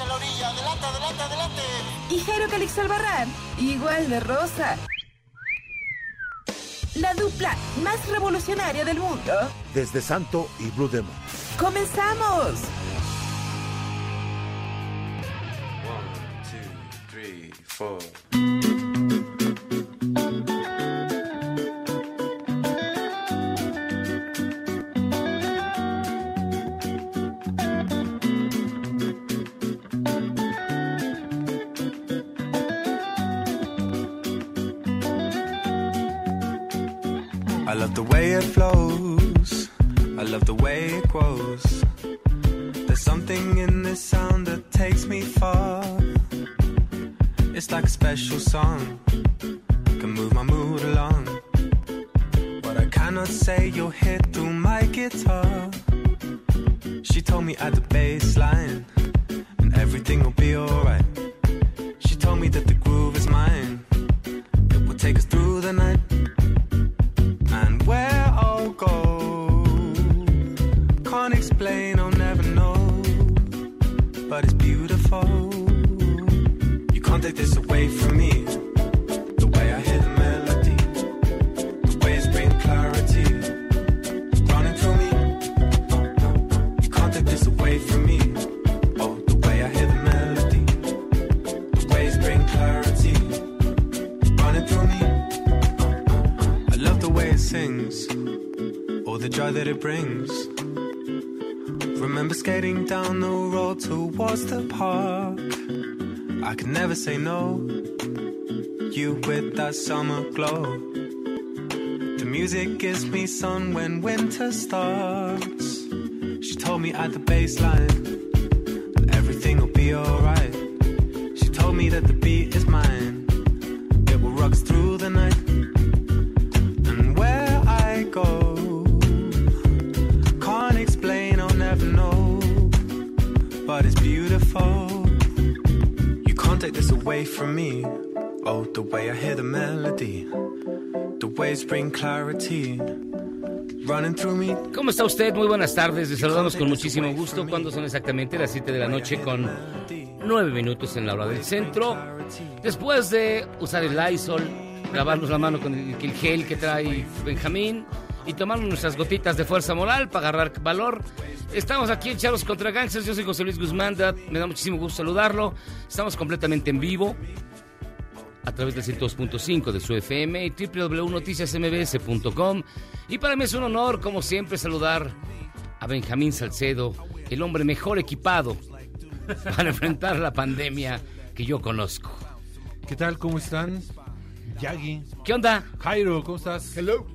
En la orilla, adelante, adelante, adelante. Y Jairo Calixto Albarrán, igual de rosa. La dupla más revolucionaria del mundo. Desde Santo y Blue Demon. ¡Comenzamos! One, two, three, four. Love the way it flows. I love the way it grows. There's something in this sound that takes me far. It's like a special song, can move my mood along. What I cannot say, you'll hit through my guitar. She told me at the bass line, and everything will be alright. She told me that the groove is mine, it will take us through the night. Away from me. The way I hear the melody, the way bring clarity, running through me. You can't take this away from me. Oh, the way I hear the melody, the bring clarity, running through me. I love the way it sings, all the joy that it brings. Remember skating down the road towards the park. I could never say no. You with that summer glow. The music gives me sun when winter starts. She told me at the baseline that everything will be alright. She told me that the beat away from me. Oh, the way I hear the melody, the waves bring clarity. Running through me. ¿Cómo está usted? Muy buenas tardes. Les saludamos con muchísimo gusto. Cuando son exactamente las 7 de la noche con 9 minutos en la hora del centro. Después de usar el Lysol, lavarnos la mano con el, el gel que trae Benjamín y tomarnos nuestras gotitas de fuerza moral para agarrar valor. Estamos aquí en Charlos contra Gangsters. Yo soy José Luis Guzmán. Me da muchísimo gusto saludarlo. Estamos completamente en vivo a través del 102.5 de su FM y www.noticiasmbs.com. Y para mí es un honor, como siempre, saludar a Benjamín Salcedo, el hombre mejor equipado para enfrentar la pandemia que yo conozco. ¿Qué tal? ¿Cómo están? Yagi. ¿Qué onda? Jairo, ¿cómo estás? Hello.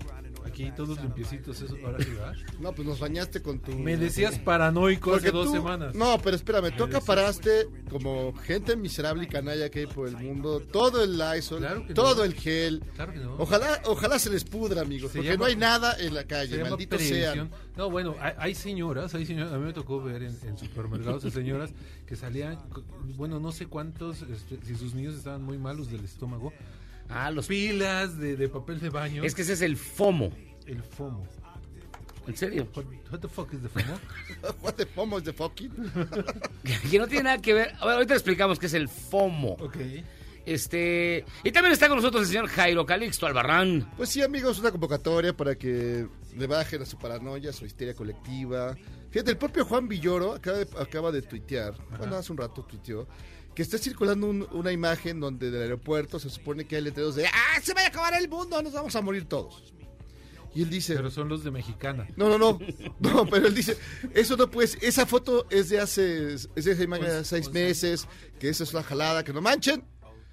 Aquí todos limpiecitos, eso ahora sí, ¿verdad? No, pues nos bañaste con tu. Me decías paranoico Porque hace dos tú- semanas. No, pero espérame, tú acaparaste como gente miserable y canalla que hay por el mundo todo el Lysol, Claro todo no. el gel. Claro que no. Ojalá, ojalá se les pudra, amigos, Se porque llama- no hay nada en la calle, prevención. sean. No, bueno, hay, hay señoras, hay señoras, a mí me tocó ver en, en supermercados de señoras que salían, bueno, no sé cuántos, este, si sus niños estaban muy malos del estómago, Ah, los pilas de, de papel de baño, Es que ese es el FOMO. El FOMO. ¿En serio? What, what the fuck is the FOMO? What the FOMO is the fucking? que no tiene nada que ver. A ver, ahorita explicamos qué es el FOMO. ok. Este. Y también está con nosotros el señor Jairo Calixto Albarrán. Pues sí, amigos, una convocatoria para que le bajen a su paranoia, a su histeria colectiva. Fíjate, el propio Juan Villoro acaba de, acaba de tuitear, bueno, hace un rato tuiteó, que está circulando un- una imagen donde del aeropuerto se supone que hay letreros de ¡Ah, se va a acabar el mundo! Nos vamos a morir todos. Y él dice... Pero son los de Mexicana. No, no, no. No, pero él dice, eso no puede ser. Esa foto es de hace, es de hace más de Once- seis once. meses, que esa es una jalada, que no manchen.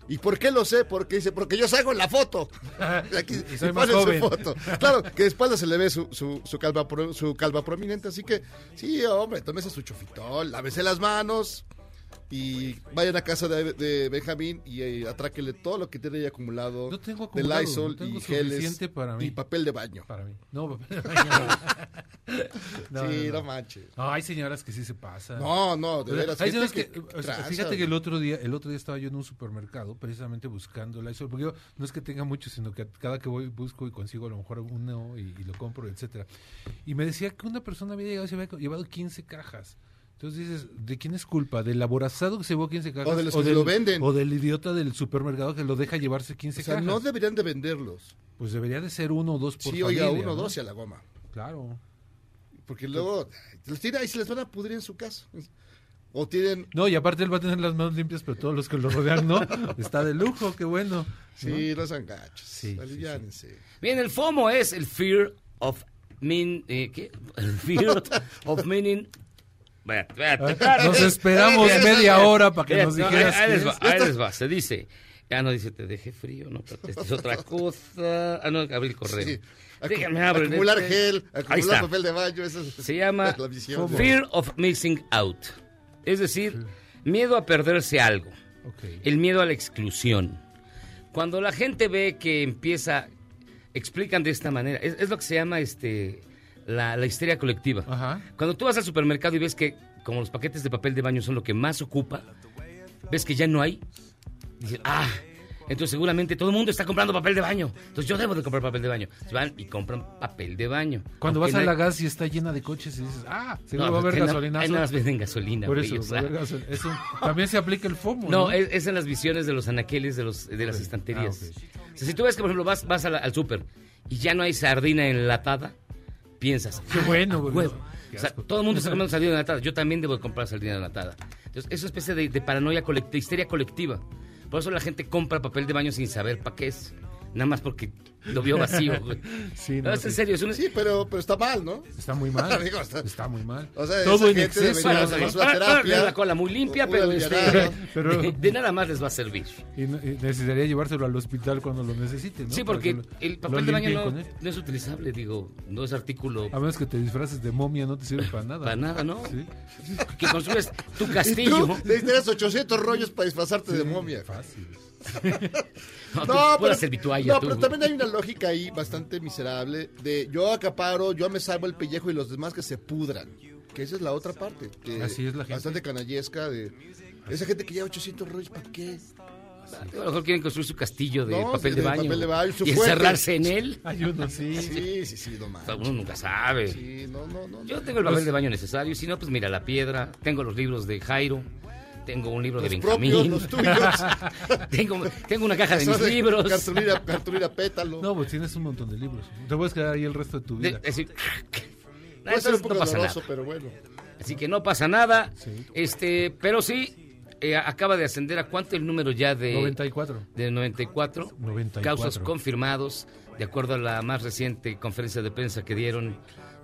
¿Y por qué lo sé? Porque dice, porque yo salgo en la foto. Aquí, Y soy más pone su joven. foto. Claro, que de espalda se le ve su, su, su calva, su calva prominente, así que, sí, hombre, tómese su chofitol, lávese las manos y vayan a casa de, de Benjamín y eh, atráquele todo lo que tiene ahí acumulado, No tengo de acumulado, Lysol no tengo y geles para mí. y papel de baño. Para mí. No, papel de baño. No, sí, no, manches. No, hay señoras que sí se pasan. No, no, de veras. hay señoras que, o sea, tranza, fíjate que el otro día, el otro día estaba yo en un supermercado precisamente buscando Lysol, porque yo no es que tenga mucho, sino que cada que voy busco y consigo a lo mejor uno y, y lo compro, etcétera. Y me decía que una persona había llegado y se había llevado 15 cajas. Entonces dices, ¿de quién es culpa? ¿Del aborazado que se llevó 15 cajas? O de los que del, lo venden. O del idiota del supermercado que lo deja llevarse 15 O sea, cajas. no deberían de venderlos. Pues debería de ser uno o dos por Sí, oiga, familia, uno o ¿no? dos y a la goma. Claro. Porque luego los tira y se les van a pudrir en su casa. O tienen... No, y aparte él va a tener las manos limpias, pero todos los que lo rodean no. Está de lujo, qué bueno. Sí, no sean gachos. Sí. Bien, el FOMO es el fear of mean, eh, ¿qué? El fear of meaning. Espérate. Nos esperamos media hora para que nos no, dijeras Ahí, les va, ahí les va. Se dice. Ya no dice, te dejé frío, no, pero esta es otra cosa. Ah, no, abrí el correo. Sí. Acu- acumular este. gel, acumular papel de baño. Eso es Se llama la visión. Fear of Missing Out. Es decir, miedo a perderse algo. El miedo a la exclusión. Cuando la gente ve que empieza, explican de esta manera, es, es lo que se llama este la, la histeria colectiva. Ajá. Cuando tú vas al supermercado y ves que como los paquetes de papel de baño son lo que más ocupa, ves que ya no hay, dices, ah, entonces seguramente todo el mundo está comprando papel de baño, entonces yo debo de comprar papel de baño. Se van y compran papel de baño. Cuando Aunque vas a la hay- gas y está llena de coches y dices, ah, seguro No, va a haber ahí na- gasolinazo. Ahí nada más venden gasolina. Por güey, eso, o sea. haber eso también se aplica el FOMO. No, No, es, es en las visiones de los anaqueles de, los, de las estanterías. Ah. O sea, si tú ves que, por ejemplo, vas, vas la- al súper y ya no hay sardina enlatada, piensas, Qué "Ah, bueno, güey". huevo". Qué O sea, asco. todo el mundo está comiendo sardina enlatada. Yo también debo de comprar sardina enlatada. Entonces, es una especie de, de paranoia colectiva, histeria colectiva. Por eso la gente compra papel de baño sin saber para qué es. Nada más porque lo vio vacío, güey. Sí, No, no, es en serio, es un... Sí, pero, pero está mal, ¿no? Está muy mal. Digo, está- está... muy mal. O sea, Todo en exceso. Bueno, sí. una terapia. la cola muy limpia, pero, este. Pero- de, de nada más les va a servir. Y, no- y necesitaría llevárselo al hospital cuando lo necesite, ¿no? Sí, porque el papel de baño no, no es utilizable, digo, no es artículo A menos que te disfraces de momia, no te sirve para nada. para nada, ¿no? Sí. Que construyes tu Y castillo. tú necesitas 800 rollos para disfrazarte de momia. Fácil. No, pero, no, tú. también hay una lógica ahí bastante miserable de yo acaparo, yo me salvo el pellejo y los demás que se pudran. Que esa es la otra parte. que Así es la gente. Bastante canallesca de esa gente que lleva 800 rollos, ¿para qué? A lo mejor quieren construir su castillo de No, papel de de baño. papel de baño, su y fuerte. encerrarse en él. Hay uno, sí. Sí, sí, sí, no manches. uno nunca sabe. Sí, no, no, no. Yo tengo el papel de baño necesario. Si no, pues mira, la piedra. Tengo los libros de Jairo. Tengo un libro de Benjamín. propios, los tuyos. tengo, tengo una caja de mis libros. Cartulina, cartulina pétalo. No, pues tienes un montón de libros. Te puedes quedar ahí el resto de tu De- vida. es decir, Puede ser un poco no pasa doloroso, nada. pero bueno. Así que no pasa nada. Sí. Este, pero sí, eh, acaba de ascender a cuánto el número ya de 94. de 94, 94. casos confirmados, de acuerdo a la más reciente conferencia de prensa que dieron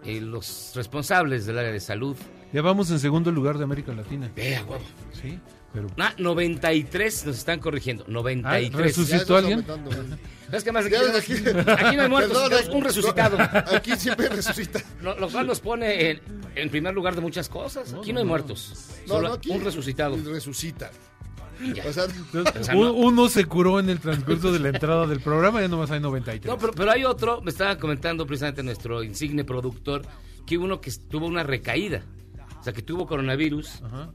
eh, los responsables del área de salud. Ya vamos en segundo lugar de América Latina. Vea, huevo. Sí, pero... Ah, 93 nos están corrigiendo. 93. Ah, resucitó. Alguien? ¿Sabes qué más? Aquí, aquí- aquí no hay muertos, Perdón, un resucitado. Aquí siempre resucita. Lo, lo cual nos pone en, en primer lugar de muchas cosas. Aquí no, hay muertos. No, Solo no, aquí un resucitado. Resucita. Y ya. O sea, O sea, Un- no- Uno se curó en el transcurso de la entrada del programa, ya nomás hay 93. No, pero, pero hay otro, me estaba comentando precisamente nuestro insigne productor, que hubo uno que tuvo una recaída. O sea, que tuvo coronavirus, Ajá.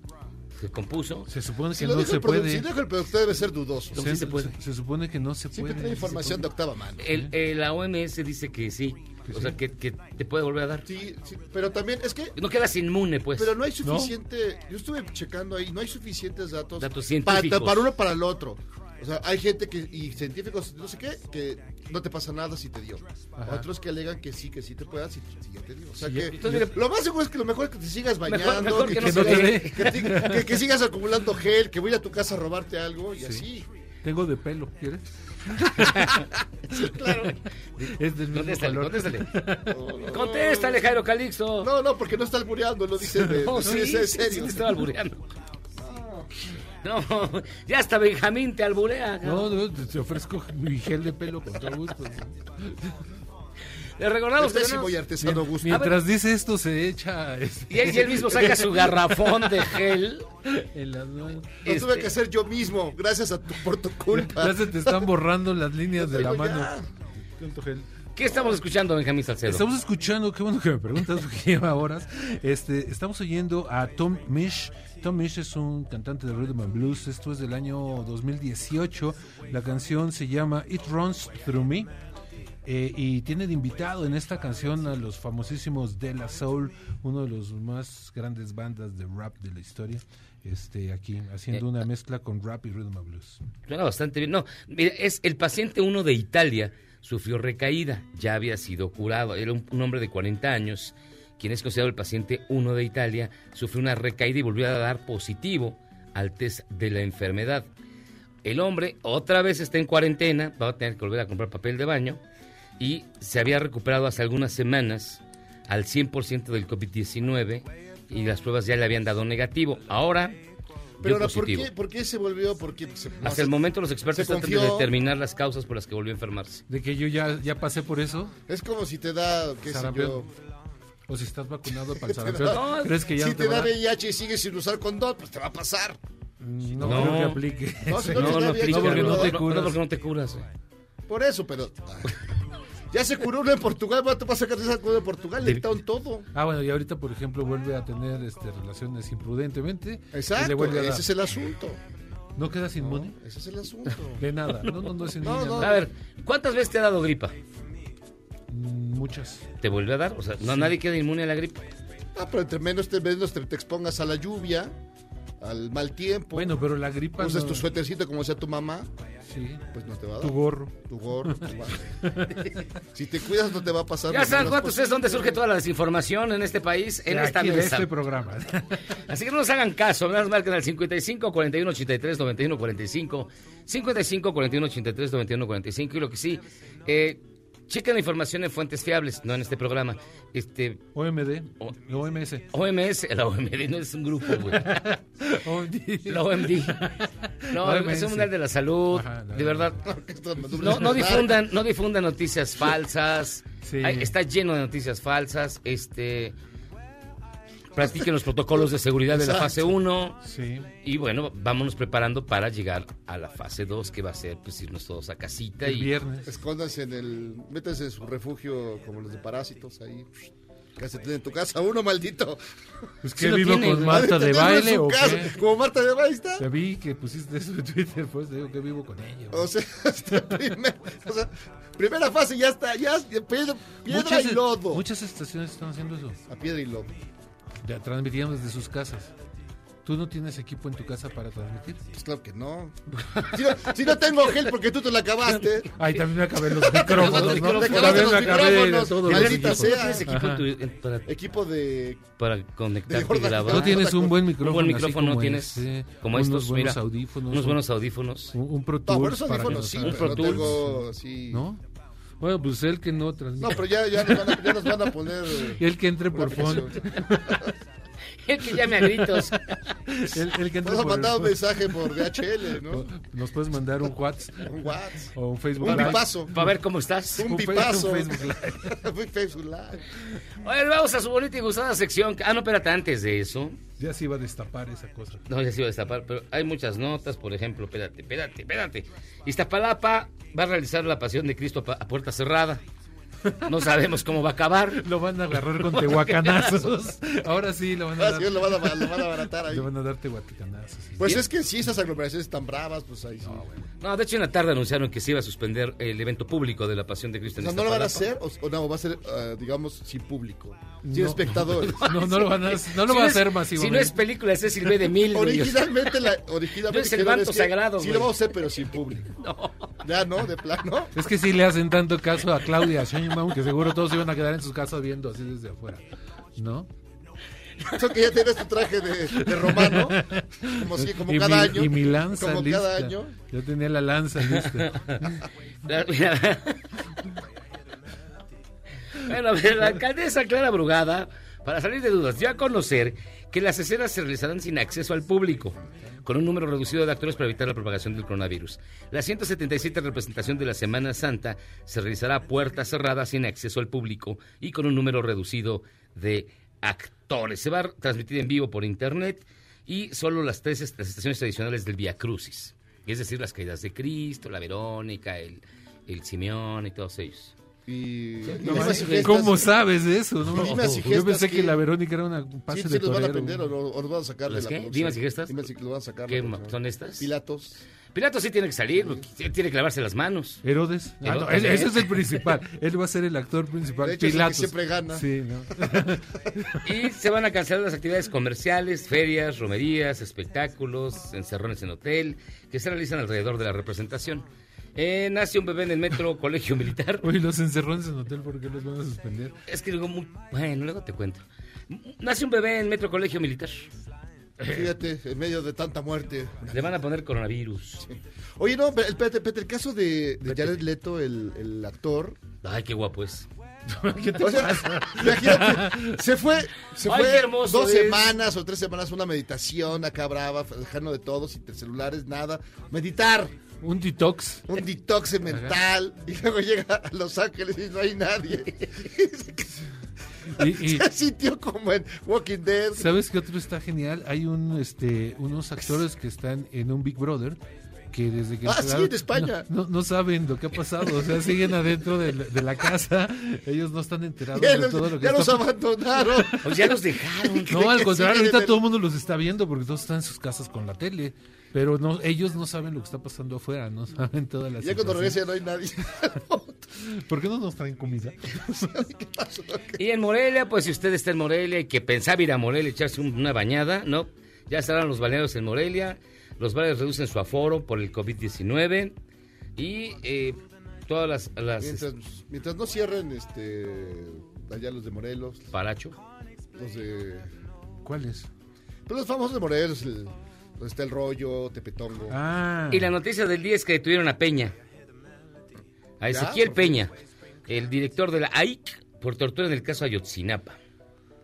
se compuso. Se supone que no se el puede. si dijo el productor debe ser dudoso. Sí se puede. se supone que no se Siempre puede. trae información de octava mano. El, eh, la OMS dice que sí. O sea, que, que te puede volver a dar. Sí, sí, pero también es que No quedas inmune, pues. pero no hay suficiente, yo estuve checando ahí, no hay suficientes datos Datos para, científicos. para uno para el otro. O sea, hay gente que, y científicos, no sé qué, que no te pasa nada si te dio. Ajá. Otros que alegan que sí, que sí te puedas si, si ya te dio. O sea, Sí, que entonces, mire- lo más seguro es que lo mejor es que te sigas bañando, Mejor- mejor que que, no que- te- sigas acumulando gel, que voy a tu casa a robarte algo y así. Tengo de pelo, ¿quieres? Es del mismo Contéstale, color. contéstale. No, no, Contéstale, Jairo Calixto. No, no, porque no está albureando, lo dice de, No, de- sí, sí, en sí, serio. te estaba albureando. No, ya hasta Benjamín te alburea. No, no, te ofrezco mi gel de pelo con todo gusto. Le recordamos que Pésimo y tenemos- artesano gusto. Mientras dice esto, se echa este, y él, y él mismo saca su garrafón de gel. en las manos. Lo tuve este- que hacer yo mismo, gracias a tu, por tu culpa. Ya se te están borrando las líneas de la mano. gel. ¿Qué estamos escuchando, Benjamín Salcedo? Estamos escuchando, qué bueno que me preguntas porque lleva horas. Este, estamos oyendo a Tom Misch. Tom Misch es un cantante de rhythm and blues. Esto es del año 2018. La canción se llama It Runs Through Me. Eh, y tiene de invitado en esta canción a los famosísimos De La Soul, uno de los más grandes bandas de rap de la historia. Este, aquí haciendo Eh, una mezcla con rap y rhythm and blues. Suena bastante bien. No, mira, es el paciente 1 de Italia sufrió recaída, ya había sido curado. Era un, un hombre de 40 años, quien es considerado el paciente 1 de Italia, sufrió una recaída y volvió a dar positivo al test de la enfermedad. El hombre otra vez está en cuarentena, va a tener que volver a comprar papel de baño y se había recuperado hace algunas semanas al 100% del COVID-19 y las pruebas ya le habían dado negativo. Ahora, Pero ahora, ¿por positivo. qué, ¿por qué se volvió? ¿Por qué? Se- no Hasta el momento los expertos tratan de determinar las causas por las que volvió a enfermarse. De que yo ya, ya pasé por eso, Es como si te da, qué sé yo, o si estás vacunado para el sarampión, No, ¿crees que ya si no te da? VIH y sigues sin usar condón, pues te va a pasar. No, No. creo que aplique. No, si no No, no aplica. Porque no te no, curas. no, porque no te curas. Por eso, pero... Ya se curó uno en Portugal, ¿va? te vas a sacar esa curó en Portugal, le quitaron todo. Ah, bueno, y ahorita, por ejemplo, vuelve a tener este, relaciones imprudentemente. Exacto, ese dar. es el asunto. ¿No quedas inmune? Ese es el asunto. De nada. No, no, no es inmune. No, no. nada. A ver, ¿cuántas veces te ha dado gripa? Muchas. ¿Te vuelve a dar? O sea, no, nadie queda inmune a la gripa. Ah, pero entre menos te, menos te, te expongas a la lluvia, al mal tiempo, Bueno, pero la gripa. uses no- tu suétercito como sea tu mamá, Sí. pues no te va a Tu dar. gorro. Tu gorro, tu. Si te cuidas no te va a pasar. Ya las saben cuántos es donde surge toda la desinformación en este país, en esta Aquí, de mesa. este programa. Así que no nos hagan caso, nada más marquen al 55 41 83 91 45, 55 41 83 91 45 y lo que sí, eh, chequen la información en fuentes fiables, no en este programa. Este OMD. O- OMS. OMS, la OMD no es un grupo, güey. La OMD. No, OMS. es Mundial de la Salud, Ajá, la- de verdad. No, no difundan, no difundan noticias falsas. Sí. Está lleno de noticias falsas. Este practiquen los protocolos de seguridad de la fase 1 Sí. y bueno, vámonos preparando para llegar a la fase 2 que va a ser pues irnos todos a casita El y viernes. Escóndanse en el. Métanse en su refugio como los de parásitos ahí. Cásate en tu casa, uno maldito. Pues que vivo tiene, con. Marta de baile o casa, qué. Como Marta de baile está. Te vi que pusiste eso en Twitter, pues te digo que vivo con ella. O sea, hasta primer- o sea, primera fase ya está, ya piedra, piedra muchas, y lodo. muchas estaciones están haciendo eso. A piedra y lodo. Ya transmitiendo desde sus casas. ¿Tú no tienes equipo en tu casa para transmitir? Pues claro que no. Si no, si no tengo gel porque tú te lo acabaste. Ay, también me acabé los micrófonos, ¿no? Te acabaste También los me acabé de micrófonos, maldita sea. ¿Tienes equipo en tu- en- para, Equipo de. para conectarte y grabar? No tienes un buen micrófono. un buen micrófono como tienes este, como unos estos, buenos mira, audífonos. unos un- buenos audífonos. Un, un Pro No, Tools buenos audífonos sí, pero Pro tengo. ¿No? Bueno, pues él que no transmite. No, pero ya, ya, nos van a, ya nos van a poner. El que entre por phone. El que llame a gritos. El, el que por mandar un mensaje por DHL, ¿no? Nos puedes mandar un WhatsApp Un WhatsApp. o un Facebook Un Live. pipazo. Para ver cómo estás. Un Un pipazo. un Facebook Live. Un Facebook Live. Oye, vamos a su bonita y gustada sección. Ah, no, espérate, antes de eso. Ya se iba a destapar esa cosa. No, ya se iba a destapar, pero hay muchas notas, por ejemplo, espérate, espérate, espérate. Iztapalapa va a realizar la pasión de Cristo a puerta cerrada. No sabemos cómo va a acabar. Lo van a agarrar con tehuacanazos. Ahora sí, lo van a Ah, dar. sí, lo van a, lo van a abaratar ahí. Le van a dar tehuacanazos. sí. Pues es que si esas aglomeraciones están bravas, pues ahí sí. No, de hecho en la tarde anunciaron que se iba a suspender el evento público de la Pasión de Cristo O sea, ¿no lo van a hacer o, o no? Va a ser, ah, digamos, sin público. Sin No. espectadores. No, no lo van a, no lo Si va a es- hacer masivo. Si no es película, es B. de Mil. Originalmente, la, originalmente No es el manto que sagrado, Sí lo vamos a hacer, pero sin público. Ya, ¿no? De plano. Es que sí le hacen tanto caso a Claudia Sheinbaum que seguro todos iban a quedar en sus casas viendo así desde afuera. ¿No? Eso que ya tienes tu traje de, de romano. Como, si, como y cada mi, año. Y mi lanza Como lista. cada año. Yo tenía la lanza lista. Bueno, la alcaldesa Clara Brugada, para salir de dudas, dio a conocer que las escenas se realizarán sin acceso al público, con un número reducido de actores para evitar la propagación del coronavirus. La 177 representación de la Semana Santa se realizará a puerta cerrada sin acceso al público y con un número reducido de actores. Se va a transmitir en vivo por internet y solo las tres estaciones tradicionales del Via Crucis, es decir, las caídas de Cristo, la Verónica, el, el Simeón y todos ellos. Y, No. ¿Cómo sabes de eso? No, Yo pensé que, que- la Verónica era una un Sí, pase sí, de los van a torero. aprender o, o los van a sacar de ¿Las la qué? producción. ¿Dimas y gestas? Dimas y los van a sacar. ¿Qué son estas? Pilatos. Pilato sí tiene que salir, tiene que lavarse las manos. Herodes. Ah, no, Herodes. él- ese es el principal. Él va a ser el actor principal. De hecho, es el que Pilatos. siempre gana. Sí, ¿no? Y se van a cancelar las actividades comerciales, ferias, romerías, espectáculos, encerrones en hotel, que se realizan alrededor de la representación. Eh, nace un bebé en el metro colegio militar. Oye, los encerrones en hotel, ¿por qué los van a suspender? Es que luego, muy- bueno, luego te cuento. Nace un bebé en metro colegio militar. Fíjate, en medio de tanta muerte. Le van a poner coronavirus. Oye, no, pero, espérate, espérate, el caso de, de Jared Leto, el, el actor. Ay, qué guapo es. O sea, imagínate, se fue, se Ay, fue qué hermoso dos es. semanas o tres semanas una meditación acá brava, dejando de todo, sin celulares, nada. Meditar, Un detox. un detox mental. Y luego llega a Los Ángeles y no hay nadie. Y, y- Se sintió como en Walking Dead. ¿Sabes qué otro está genial? Hay un, este, unos actores que están en un Big Brother que desde que Ah, sí, de España. No, no, no saben lo que ha pasado, o sea, siguen adentro de la, de la casa, ellos no están enterados Ya, de los, todo lo que ya los está abandonaron. Pues ya los dejaron. No, al contrario, ahorita en el- todo el mundo los está viendo porque todos están en sus casas con la tele, pero no, ellos no saben lo que está pasando afuera, no saben toda la Ya cuando situación. regrese ya no hay nadie. ¿Por qué no nos traen comida? Y en Morelia, pues si usted está en Morelia y que pensaba ir a Morelia echarse un- una bañada, no. Ya estarán los balnearios en Morelia. Los bares reducen su aforo por el COVID-19. Y eh, todas las... las Mientras, mientras no cierren este allá los de Morelos, Paracho. los de ¿Cuáles? pues los famosos de Morelos, el, donde está el rollo, Tepetongo. Ah, Y la noticia del día es que detuvieron a Peña. A Ezequiel. Peña, el director de la AIC, por tortura en el caso Ayotzinapa.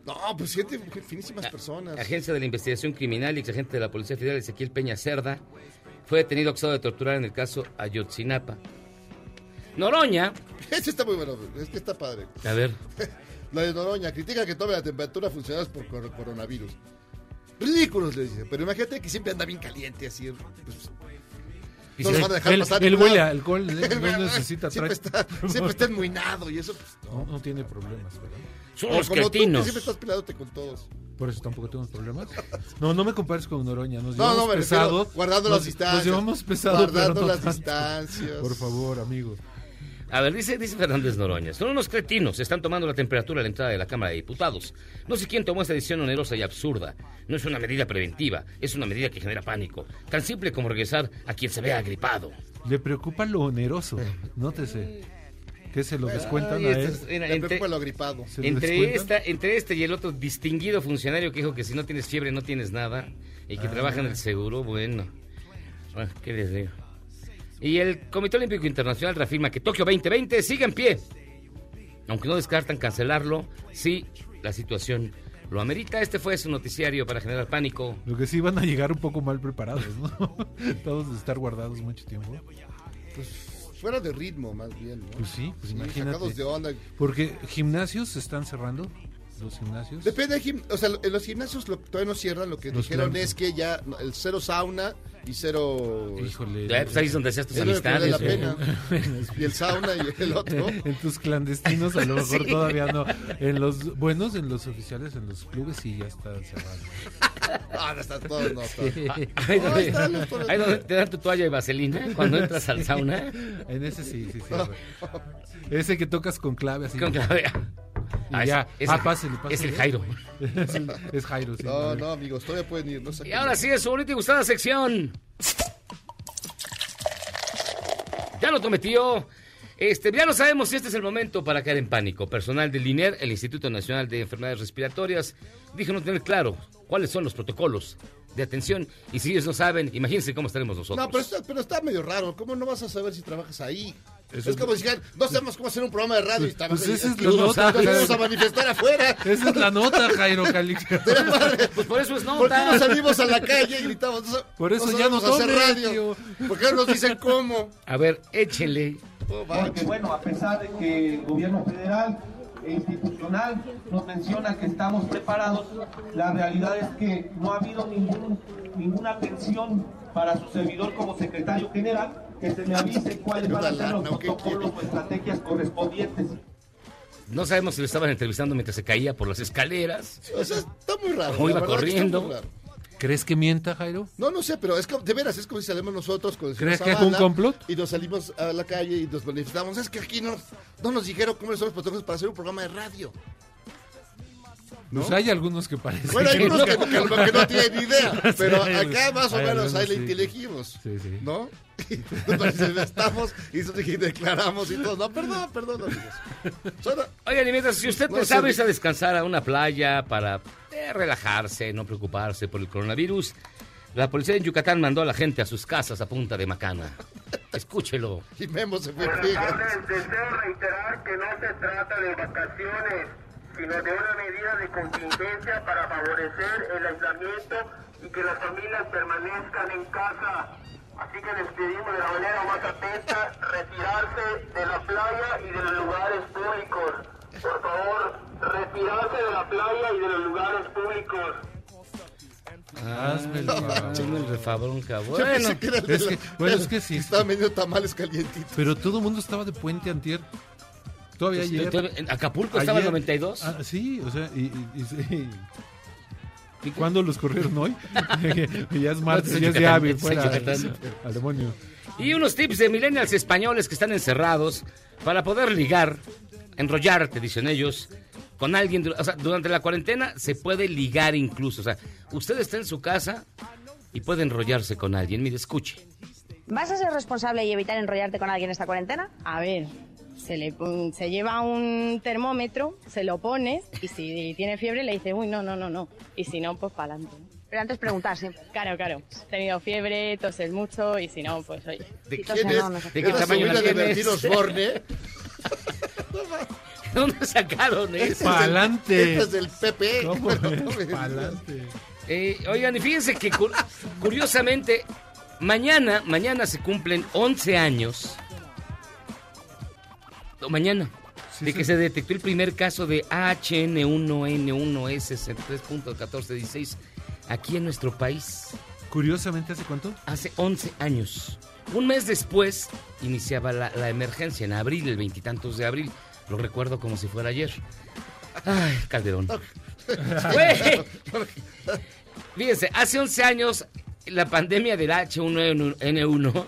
No, pues gente, finísimas personas. Agencia de la Investigación Criminal y exagente de la Policía Federal Ezequiel Peña Cerda fue detenido acusado de torturar en el caso Ayotzinapa. Noroña, Este está muy bueno, es que está padre. a ver, La de Noroña critica que tome la temperatura a funcionarios por cor- coronavirus. Ridículos, le dice. Pero imagínate que siempre anda bien caliente, así. Pues, no los van a dejar él, pasar. él huele a alcohol, él no necesita siempre está, siempre está enmuinado y eso, pues, No, no tiene problemas, ¿verdad? son los como tú, siempre estás peleándote con todos. Por eso tampoco tengo problemas. No, no me compares con Noroña. Nos No, llevamos no, me refiero pesado. guardando nos, las distancias. Nos llevamos pesado, Guardando pero no las tanto. distancias. Por favor, amigo. A ver, dice, dice Fernández Noroña, son unos cretinos, están tomando la temperatura a la entrada de la Cámara de Diputados. No sé quién tomó esta decisión onerosa y absurda. No es una medida preventiva, es una medida que genera pánico. Tan simple como regresar a quien se vea agripado. Le preocupa lo oneroso. Nótese. Que se lo descuentan Ay, a esto él. entre, preocupa lo agripado. ¿Se lo entre, esta, entre este y el otro distinguido funcionario que dijo que si no tienes fiebre no tienes nada y que Ah. trabaja en el seguro, bueno. Bueno, ¿qué les digo? Y el Comité Olímpico Internacional reafirma que Tokio 2020 sigue en pie. Aunque no descartan cancelarlo si la situación lo amerita. Este fue su noticiario para generar pánico. Lo que sí van a llegar un poco mal preparados, ¿no? Todos de estar guardados mucho tiempo. Fuera de ritmo, más bien. ¿no? Pues sí, pues Sí, imagínate. sacados de onda. Porque gimnasios se están cerrando. Los gimnasios. Depende del gim- o sea, en los gimnasios lo- todavía no cierran, lo que Los dijeron es que ya el cero sauna y cero... Híjole. Ya, pues ahí es donde hacías tus amistades. la pena. y el sauna y el otro. en tus clandestinos a lo mejor Sí. todavía no. En los buenos, en los oficiales, en los clubes sí ya está cerrado. Ah, no está todo, no está. Ahí donde, está, no, está- ahí donde te dan tu toalla y vaselina cuando entras al sauna. En ese sí, sí, sí. Ese que tocas con clave así. Con clave. Y Ah, ya. es, ah, pásele. es el Jairo. es, el- es Jairo, sí. No, no, amigos, todavía pueden ir. No sé Y ahora sí es su bonita y gustada sección. Ya lo prometió. Este, ya no sabemos si este es el momento para caer en pánico. Personal del INER, el Instituto Nacional de Enfermedades Respiratorias, dijo no tener claro cuáles son los protocolos de atención. Y si ellos no saben, imagínense cómo estaremos nosotros. No, pero está, pero está medio raro. ¿Cómo no vas a saber si trabajas ahí? Eso es como si dijeran, no sabemos cómo hacer un programa de radio y estamos Pues ahí, esa es la nos nota, vamos Jairo. a manifestar afuera. Esa es la nota, Jairo Calix. Sería padre. Pues por eso es ¿Por qué nota. no salimos a la calle y gritamos? No, Por eso ya no hacer radio. tío. ¿Por qué no nos dicen cómo? A ver, échenle. Oh. Porque bueno, a pesar de que el gobierno federal institucional nos menciona que estamos preparados, la realidad es que no ha habido ningún, ninguna atención para su servidor como secretario general, que se me avise cuáles van a ser los Una lana, ¿o qué protocolos o estrategias correspondientes. No sabemos si lo estaban entrevistando mientras se caía por las escaleras. O sea, está muy raro. O iba corriendo. ¿Crees que mienta, Jairo? No, no sé, pero es como, de veras, es como si salimos nosotros con el señor ¿Crees que es un complot? Y nos salimos a la calle y nos manifestamos. Es que aquí no, no nos dijeron cómo son los protocolos para hacer un programa de radio. ¿No? Pues hay algunos que parecen. Bueno, hay que unos que, que no tienen idea, pero hay acá más o menos ahí le sí. inteligimos, Sí, sí. ¿no? Y nos manifestamos y declaramos y todo. No, perdón, perdón, amigos. Solo- Oigan, y mientras si usted No pensaba irse a descansar a una playa para eh, relajarse, no preocuparse por el coronavirus, la policía en Yucatán mandó a la gente a sus casas a punta de macana. Escúchelo. y Memo se fue Buenas tardes, deseo reiterar que no se trata de vacaciones, sino de una medida de contingencia para favorecer el aislamiento y que las familias permanezcan en casa. Así que les pedimos de la manera más atenta retirarse de la playa y de los lugares públicos. Por favor, retirarse de la playa y de los lugares públicos. Hazme el el refabrón, cabrón. Yo Bueno, pensé que era el de es la- que- bueno, es que sí. Estaba medio tamales calientitos. Pero todo el mundo estaba de puente antier. Todavía ayer. entonces, en Acapulco estaba el Ayer- 92. Ah, sí, o sea, y, y- y sí. ¿Y cuándo los corrieron hoy? ya es martes, ya es Yucatán, de hábil, es fuera. Yucatán. Al demonio. Y unos tips de millennials españoles que están encerrados para poder ligar, enrollarte, dicen ellos, con alguien. O sea, durante la cuarentena se puede ligar incluso. O sea, usted está en su casa y puede enrollarse con alguien. Mire, escuche. ¿Vas a ser responsable y evitar enrollarte con alguien esta cuarentena? A ver, se le se lleva un termómetro, se lo pones y si tiene fiebre le dice, uy, no, no, no, no. Y si no, pues para adelante. Pero antes preguntar siempre. Claro, claro. He tenido fiebre, toses mucho y si no, pues oye. ¿De quién es? no, no sé. ¿De qué tamaño la de tienes? Bertín Osborne. ¿De dónde sacaron eso? Pa'lante. Este es del PP. Pa'lante. Eh, oigan, y fíjense que cu- curiosamente, mañana, mañana se cumplen 11 años. No, mañana. Sí, de sí. que se detectó el primer caso de AHN1N1S 3.1416 aquí en nuestro país. Curiosamente, ¿hace cuánto? Hace 11 años. Un mes después iniciaba la, la emergencia, en abril, el veintitantos de abril. Lo recuerdo como si fuera ayer. Ay, Calderón. Fíjense, hace 11 años la pandemia del H1N1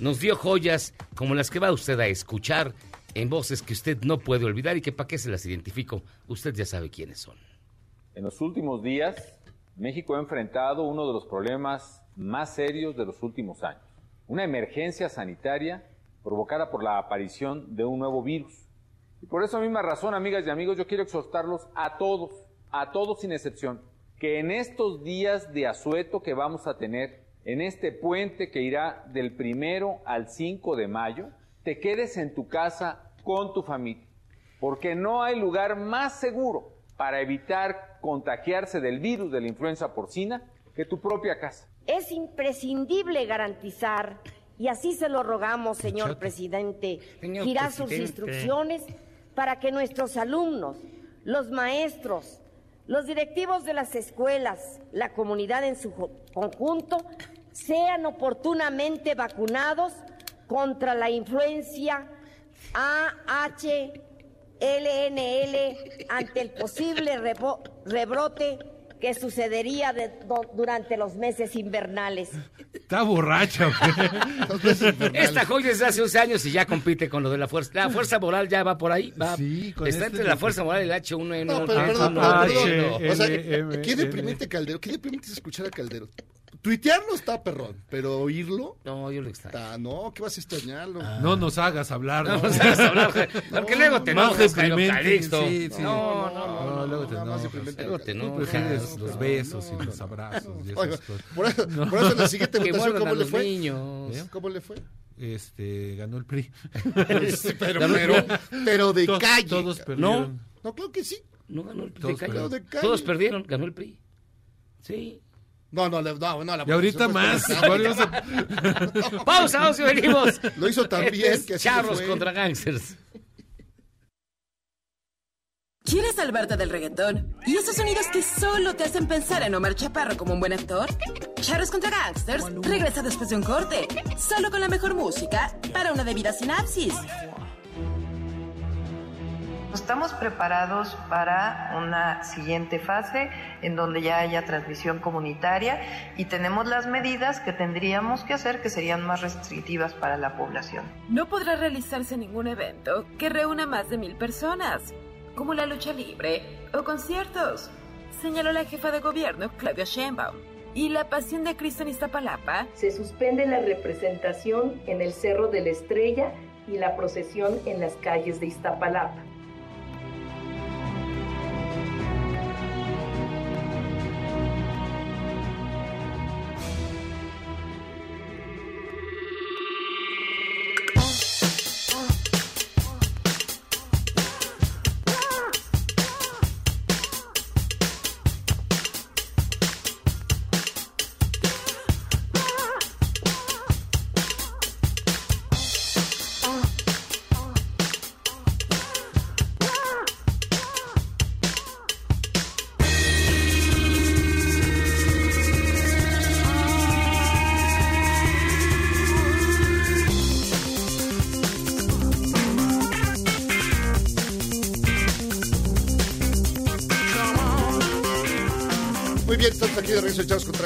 nos dio joyas como las que va usted a escuchar en voces que usted no puede olvidar y que para qué se las identifico, usted ya sabe quiénes son. En los últimos días, México ha enfrentado uno de los problemas más serios de los últimos años, una emergencia sanitaria provocada por la aparición de un nuevo virus. Y por esa misma razón, amigas y amigos, yo quiero exhortarlos a todos, a todos sin excepción, que en estos días de asueto que vamos a tener, en este puente que irá del primero al 5 de mayo, te quedes en tu casa con tu familia, porque no hay lugar más seguro para evitar contagiarse del virus de la influenza porcina que tu propia casa. Es imprescindible garantizar, y así se lo rogamos, señor presidente, Señor girar sus instrucciones para que nuestros alumnos, los maestros, los directivos de las escuelas, la comunidad en su conjunto, sean oportunamente vacunados contra la influencia AHLNL ante el posible rebrote que sucedería de- do- durante los meses invernales. Está borracha, güey. Esta joya es de hace 11 años y ya compite con lo de la fuerza. La fuerza moral ya va por ahí. Va. con Está este entre la fuerza moral y el H1N1. No, pero perdón, perdón. O sea, qué deprimente Caldero, qué deprimente es escuchar a Caldero. Tuitearlo está perrón, pero oírlo. No, yo lo extraño. Ah, no, ¿qué vas a extrañarlo? No nos hagas hablar. No nos hagas hablar, porque luego te enojas, Jairo deprimente, Calixto. sí, sí. No, no, no, luego te enojas. Luego te Tú enojas. prefieres los besos y los abrazos y esas Oiga, cosas. por, eso, por eso en la siguiente votación, ¿cómo le fue? niños. ¿Eh? ¿Cómo le fue? Este, ganó el PRI. Pero, pero, pero de To- calle. Todos perdieron. No, claro que sí. No ganó el PRI. Todos de calle. perdieron. De calle. Todos perdieron, ganó el PRI. Sí. No, no, le- no, no. La Y ahorita más. varios- Pausa, vamos y venimos. Lo hizo tan bien Este es que Charros fue. contra Gangsters. ¿Quieres salvarte del reggaetón? ¿Y esos sonidos que solo te hacen pensar en Omar Chaparro como un buen actor? Charros contra Gangsters regresa después de un corte, solo con la mejor música para una debida sinapsis. Estamos preparados para una siguiente fase en donde ya haya transmisión comunitaria y tenemos las medidas que tendríamos que hacer que serían más restrictivas para la población. No podrá realizarse ningún evento que reúna más de mil personas, como la lucha libre o conciertos, señaló la jefa de gobierno Claudia Sheinbaum. Y la pasión de Cristo en Iztapalapa Se suspende la representación en el Cerro de la Estrella y la procesión en las calles de Iztapalapa.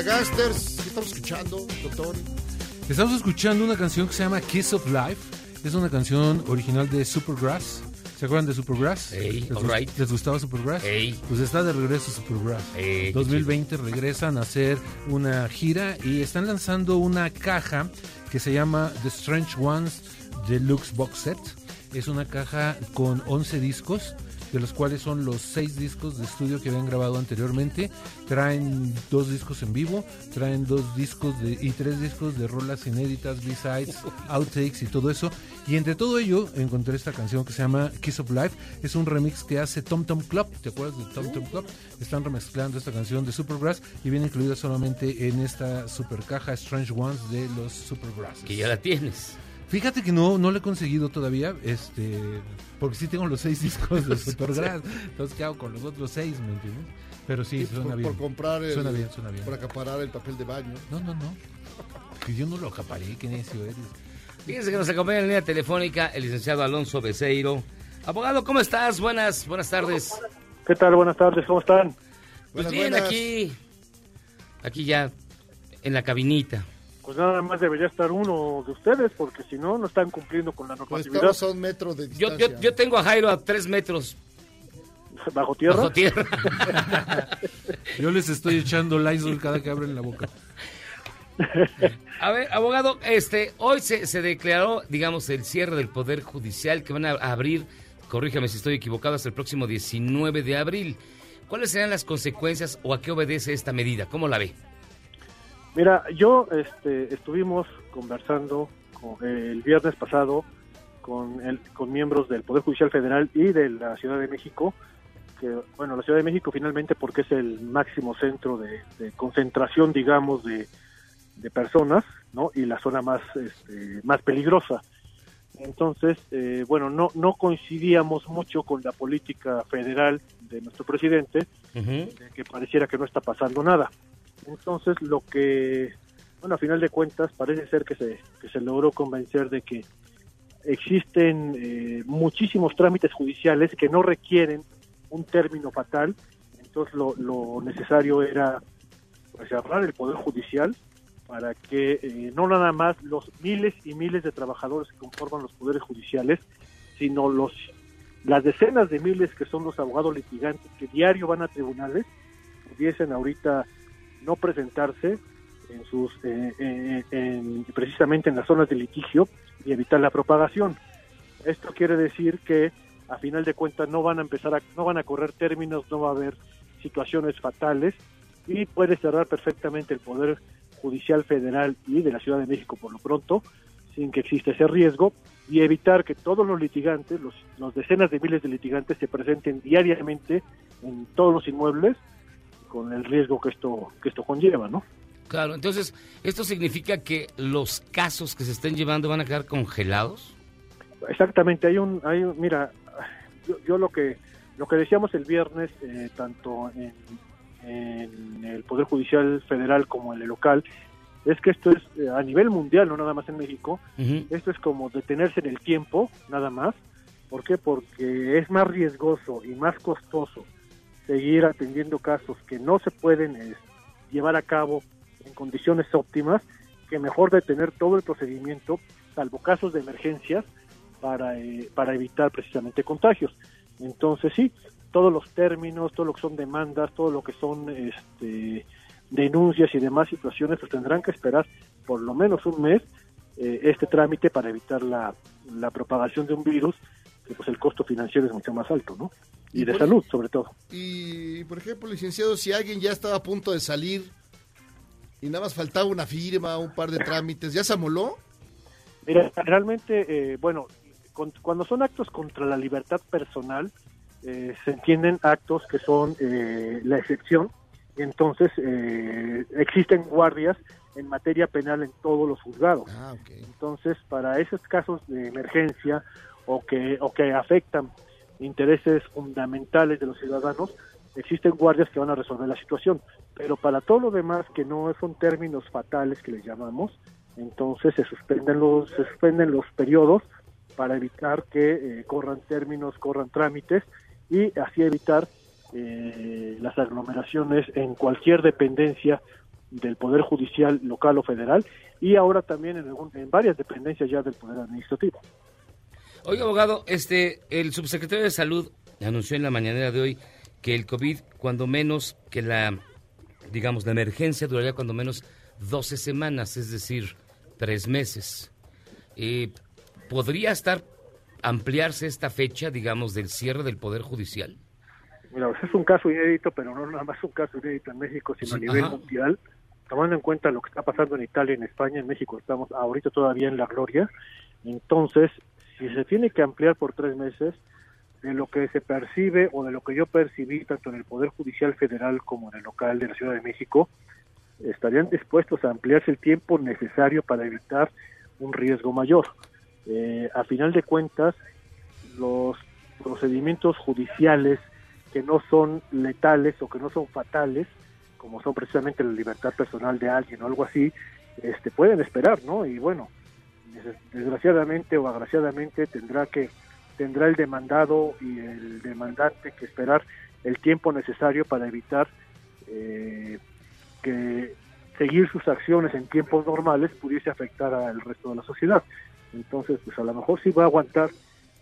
Gangsters. ¿Qué estamos escuchando, doctor? Estamos escuchando una canción que se llama Kiss of Life. Es una canción original de Supergrass. ¿Se acuerdan de Supergrass? Ey, ¿Les, all right. ¿Les gustaba Supergrass? Ey. Pues está de regreso Supergrass. Ey, qué 2020 regresan a hacer una gira y están lanzando una caja que se llama The Strange Ones Deluxe Box Set. Es una caja con 11 discos, de los cuales son los 6 discos de estudio que habían grabado anteriormente. Traen dos discos en vivo, traen dos discos de, y tres discos de rolas inéditas, B-sides, outtakes y todo eso. Y entre todo ello encontré esta canción que se llama Kiss of Life. Es un remix que hace Tom Tom Club. ¿Te acuerdas de Tom Tom Club? Están remezclando esta canción de Supergrass y viene incluida solamente en esta super caja Strange Ones de los Supergrass. Que ya la tienes. Fíjate que no, no lo he conseguido todavía, este, porque sí tengo los seis discos de Supergrass. Entonces, ¿qué hago con los otros seis? ¿Me entiendes? Pero sí, Sí, suena por, bien. por comprar el, Suena bien, suena bien. Por acaparar el papel de baño. No, no, no. Que yo no lo acaparé, qué necio eres. Fíjense que nos acompaña en línea telefónica el licenciado Alonso Becerro. Abogado, ¿cómo estás? Buenas, buenas tardes. ¿Qué tal? Buenas tardes, ¿cómo están? Pues Buenas, bien, buenas. aquí, aquí ya en la cabinita. Pues nada más debería estar uno de ustedes, porque si no, no están cumpliendo con la Pues normatividad estamos a un metro de Yo, distancia. yo, yo tengo a Jairo a tres metros bajo tierra. bajo tierra. Yo les estoy echando Lysol cada que abren la boca. A ver, abogado, este, hoy se, se declaró, digamos, el cierre del Poder Judicial que van a abrir, corríjame si estoy equivocado, hasta el próximo 19 de abril. ¿Cuáles serán las consecuencias o a qué obedece esta medida? ¿Cómo la ve? Mira, yo este, estuvimos conversando con- el viernes pasado con, el, con miembros del Poder Judicial Federal y de la Ciudad de México, que, bueno, la Ciudad de México finalmente porque es el máximo centro de, de concentración, digamos, de, de personas, ¿no? Y la zona más, este, más peligrosa. Entonces, eh, bueno, no, no coincidíamos mucho con la política federal de nuestro presidente, de que pareciera que no está pasando nada. Entonces, lo que, bueno, a final de cuentas, parece ser que se, que se logró convencer de que existen eh, muchísimos trámites judiciales que no requieren un término fatal, entonces lo, lo necesario era pues, cerrar el Poder Judicial para que eh, no nada más los miles y miles de trabajadores que conforman los poderes judiciales, sino los las decenas de miles que son los abogados litigantes que diario van a tribunales pudiesen ahorita no presentarse en sus eh, eh, en- precisamente en las zonas de litigio y evitar la propagación. Esto quiere decir que a final de cuentas no van a empezar a no van a correr términos, no va a haber situaciones fatales y puede cerrar perfectamente el poder judicial federal y de la Ciudad de México por lo pronto sin que exista ese riesgo y evitar que todos los litigantes, los, los decenas de miles de litigantes se presenten diariamente en todos los inmuebles con el riesgo que esto que esto conlleva, ¿no? Claro, entonces, ¿esto significa que los casos que se estén llevando van a quedar congelados? Exactamente, hay un, hay un- mira, yo, yo lo que lo que decíamos el viernes, eh, tanto en, en el Poder Judicial Federal como en el local, es que esto es eh, a nivel mundial, no nada más en México, esto es como detenerse en el tiempo, nada más. ¿Por qué? Porque es más riesgoso y más costoso seguir atendiendo casos que no se pueden eh, llevar a cabo en condiciones óptimas, que mejor detener todo el procedimiento, salvo casos de emergencias, para, eh, para evitar precisamente contagios. Entonces sí, todos los términos, todo lo que son demandas, todo lo que son este, denuncias y demás situaciones, pues tendrán que esperar por lo menos un mes eh, este trámite para evitar la, la propagación de un virus, que pues el costo financiero es mucho más alto, ¿no? Y, Y de salud, sobre todo. Y, por ejemplo, licenciado, si alguien ya estaba a punto de salir y nada más faltaba una firma, un par de trámites, ¿ya se amoló? Mira, realmente, eh, bueno, con- cuando son actos contra la libertad personal, eh, se entienden actos que son eh, la excepción, y entonces eh, existen guardias en materia penal en todos los juzgados. Entonces, para esos casos de emergencia o que, o que afectan intereses fundamentales de los ciudadanos, existen guardias que van a resolver la situación. Pero para todo lo demás, que no son términos fatales que les llamamos, entonces se suspenden los, se suspenden los periodos para evitar que eh, corran términos, corran trámites y así evitar eh, las aglomeraciones en cualquier dependencia del Poder Judicial local o federal y ahora también en, en varias dependencias ya del Poder Administrativo. Oiga, abogado, este, el subsecretario de Salud anunció en la mañanera de hoy que el COVID, cuando menos, que la, digamos, la emergencia duraría cuando menos 12 semanas, es decir, tres meses. Eh, ¿Podría estar, ampliarse esta fecha, digamos, del cierre del Poder Judicial? Mira, es un caso inédito, pero no nada más un caso inédito en México, sino a nivel ajá. mundial. Tomando en cuenta lo que está pasando en Italia, en España, en México, estamos ahorita todavía en la gloria. Entonces, si se tiene que ampliar por tres meses, de lo que se percibe o de lo que yo percibí tanto en el Poder Judicial Federal como en el local de la Ciudad de México, estarían dispuestos a ampliarse el tiempo necesario para evitar un riesgo mayor. Eh, a final de cuentas, los procedimientos judiciales que no son letales o que no son fatales, como son precisamente la libertad personal de alguien o algo así, este, pueden esperar, ¿no? Y bueno, desgraciadamente o agraciadamente tendrá que tendrá el demandado y el demandante que esperar el tiempo necesario para evitar eh, que seguir sus acciones en tiempos normales pudiese afectar al resto de la sociedad. Entonces, pues a lo mejor sí va a aguantar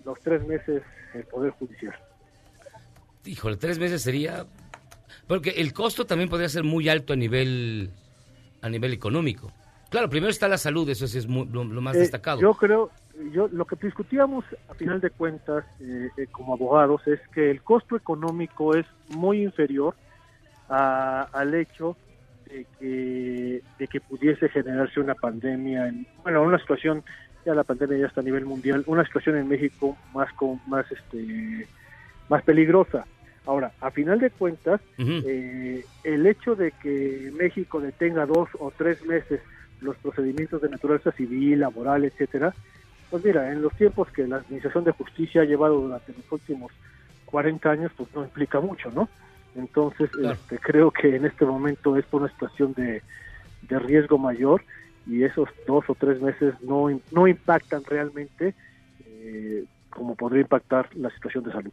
los tres meses el Poder Judicial. Híjole, tres meses sería... Porque el costo también podría ser muy alto a nivel, a nivel económico. Claro, primero está la salud, eso sí es muy- lo, lo más Eh, destacado. Yo creo, yo lo que discutíamos a final de cuentas eh, eh, como abogados es que el costo económico es muy inferior a- al hecho de que, de que pudiese generarse una pandemia, en, bueno, una situación, ya la pandemia ya está a nivel mundial, una situación en México más con, más este más peligrosa. Ahora, a final de cuentas, el hecho de que México detenga dos o tres meses los procedimientos de naturaleza civil, laboral, etcétera, Pues mira, en los tiempos que la Administración de Justicia ha llevado durante los últimos 40 años, pues no implica mucho, ¿no? Entonces, este, creo que en este momento es por una situación de, de riesgo mayor y esos dos o tres meses no, no impactan realmente eh, como podría impactar la situación de salud.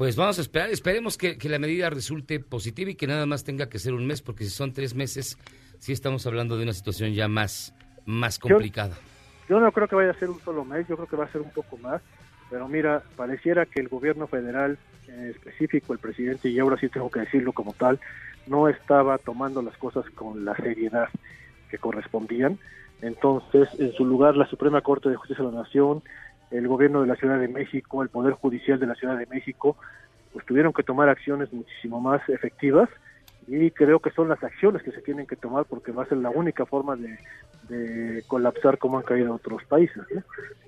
Pues vamos a esperar, esperemos que, que la medida resulte positiva y que nada más tenga que ser un mes, porque si son tres meses, sí estamos hablando de una situación ya más, más complicada. Yo no creo que vaya a ser un solo mes, yo creo que va a ser un poco más, pero mira, pareciera que el gobierno federal, en específico el presidente, y ahora sí tengo que decirlo como tal, no estaba tomando las cosas con la seriedad que correspondían. Entonces, en su lugar, la Suprema Corte de Justicia de la Nación, el gobierno de la Ciudad de México, el Poder Judicial de la Ciudad de México, pues tuvieron que tomar acciones muchísimo más efectivas y creo que son las acciones que se tienen que tomar porque va a ser la única forma de, de colapsar como han caído otros países.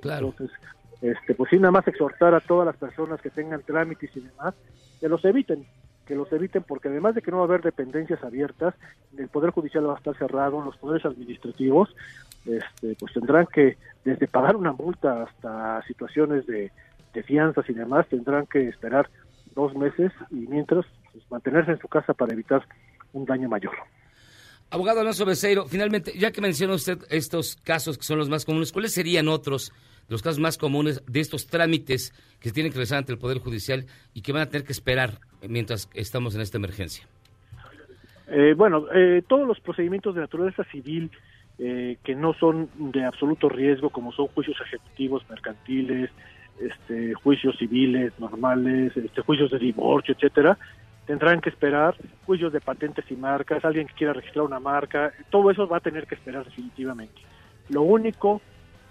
Claro. Entonces, este, pues sí, nada más exhortar a todas las personas que tengan trámites y demás, que los eviten, que los eviten porque además de que no va a haber dependencias abiertas, el Poder Judicial va a estar cerrado, los poderes administrativos, este, pues tendrán que, desde pagar una multa hasta situaciones de, de fianzas y demás, tendrán que esperar dos meses y mientras pues, mantenerse en su casa para evitar un daño mayor. Abogado Alonso Becerro, finalmente, ya que menciona usted estos casos que son los más comunes, ¿cuáles serían otros los casos más comunes de estos trámites que se tienen que realizar ante el Poder Judicial y que van a tener que esperar mientras estamos en esta emergencia? Eh, bueno, eh, todos los procedimientos de naturaleza civil eh, que no son de absoluto riesgo, como son juicios ejecutivos, mercantiles, este, juicios civiles normales, este, juicios de divorcio, etcétera, tendrán que esperar juicios de patentes y marcas, alguien que quiera registrar una marca, todo eso va a tener que esperar definitivamente. Lo único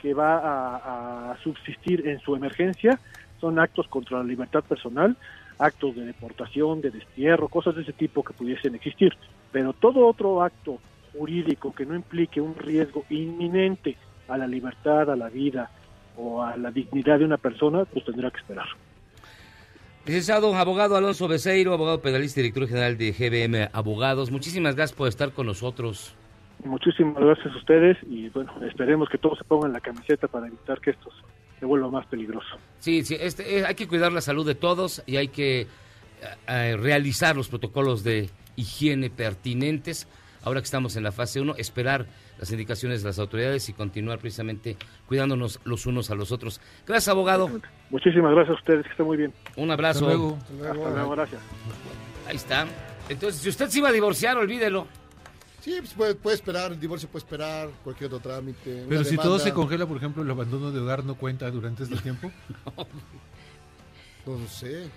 que va a, subsistir en su emergencia son actos contra la libertad personal, actos de deportación, de destierro, cosas de ese tipo que pudiesen existir. Pero todo otro acto jurídico que no implique un riesgo inminente a la libertad, a la vida o a la dignidad de una persona, pues tendrá que esperar. Licenciado abogado Alonso Becerro, abogado penalista director general de GBM Abogados, muchísimas gracias por estar con nosotros. Muchísimas gracias a ustedes y bueno, esperemos que todos se pongan la camiseta para evitar que esto se vuelva más peligroso. Sí, sí, este, eh, hay que cuidar la salud de todos y hay que eh, eh, realizar los protocolos de higiene pertinentes. Ahora que estamos en la fase 1, esperar las indicaciones de las autoridades y continuar precisamente cuidándonos los unos a los otros. Gracias, abogado. Muchísimas gracias a ustedes, que estén muy bien. Un abrazo. Hasta luego. Hasta luego, gracias. Ahí está. Entonces, si usted se iba a divorciar, olvídelo. Sí, pues puede, puede esperar, el divorcio puede esperar, cualquier otro trámite. Pero si demanda. todo se congela, por ejemplo, el abandono de hogar no cuenta durante este tiempo. No sé.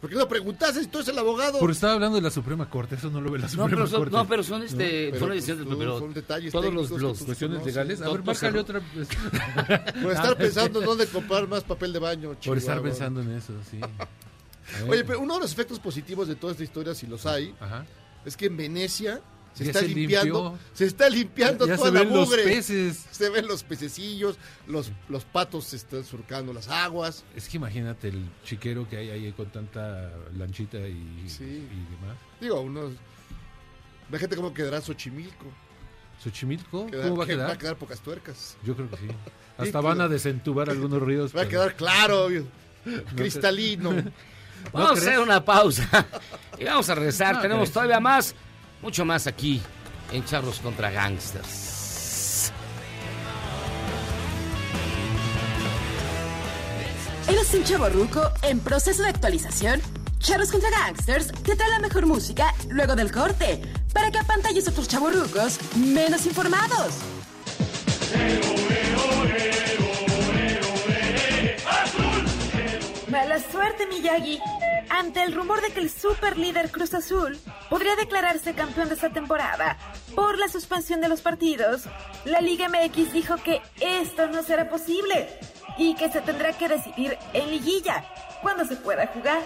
¿Por qué no preguntaste si tú eres el abogado? Porque estaba hablando de la Suprema Corte, eso no lo ve la No, Suprema pero son, Corte. no, pero son, este, pero, son pues, decisiones, tú, pero son detalles todos los, que los cuestiones conoces. legales. A ver, bájale otra vez. Por estar pensando en dónde comprar más papel de baño. Por estar Chihuahua. pensando en eso, sí. Oye, pero uno de los efectos positivos de toda esta historia, si los hay, Ajá. es que en Venecia se Ya está se limpiando, limpió. se está limpiando Ya toda se la ven los mugre. peces. Se ven los pececillos, los, los patos se están surcando las aguas. Es que imagínate el chiquero que hay ahí con tanta lanchita y, Sí. y demás. Digo, unos... Imagínate cómo quedará Xochimilco. ¿Xochimilco? ¿Cómo va a que quedar? Va a quedar pocas tuercas. Yo creo que sí. Hasta Sí, van a desentubar algunos ríos. Va a pero- quedar claro, cristalino. Vamos a hacer una pausa y vamos a regresar. No Tenemos crees. todavía más, mucho más aquí en Charros contra Gangsters. ¿Eres un chavo ruco en proceso de actualización? Charros contra Gangsters te trae la mejor música luego del corte para que apantalles a otros chavorrucos menos informados. Mala suerte, Miyagi. Ante el rumor de que el super líder Cruz Azul podría declararse campeón de esta temporada por la suspensión de los partidos, la Liga MX dijo que esto no será posible y que se tendrá que decidir en liguilla, cuando se pueda jugar.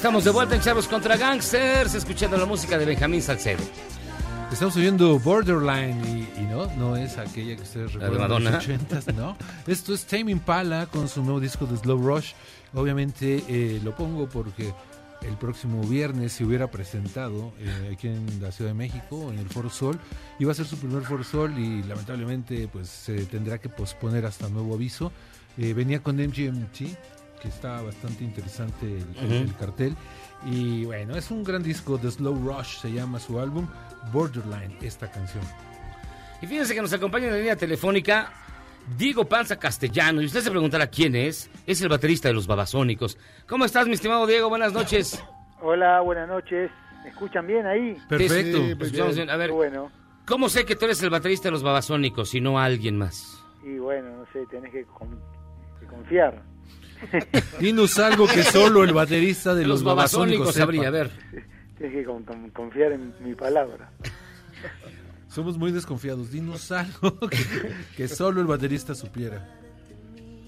Estamos de vuelta en Charlos contra Gangsters, escuchando la música de Benjamín Salcedo. Estamos oyendo Borderline y, y no, no es aquella que ustedes recuerdan de los Madonna. 80s, no. Esto es Tame Impala con su nuevo disco de Slow Rush. Obviamente eh, lo pongo porque el próximo viernes se hubiera presentado eh, aquí en la Ciudad de México, en el Foro Sol. Iba a ser su primer Foro Sol y lamentablemente pues se tendrá que posponer hasta nuevo aviso. Eh, venía con MGMT, que está bastante interesante el, el- Ujú. el cartel. Y bueno, es un gran disco de Slow Rush, se llama su álbum Borderline, esta canción. Y fíjense que nos acompaña en la línea telefónica Diego Panza Castellano. Y usted se preguntará quién es. Es el baterista de los Babasónicos. ¿Cómo estás, mi estimado Diego? Buenas noches. Hola, buenas noches. ¿Me escuchan bien ahí? Perfecto. Te escuchamos bien. A ver, bueno. ¿cómo sé que tú eres el baterista de los Babasónicos y no alguien más? Y bueno, no sé, tenés que, con- que confiar. Dinos algo que solo el baterista de Los los, babasónicos Babasónicos sabría, a ver. Tienes que con- con- confiar en mi palabra. Somos muy desconfiados. Dinos algo que, que solo el baterista supiera.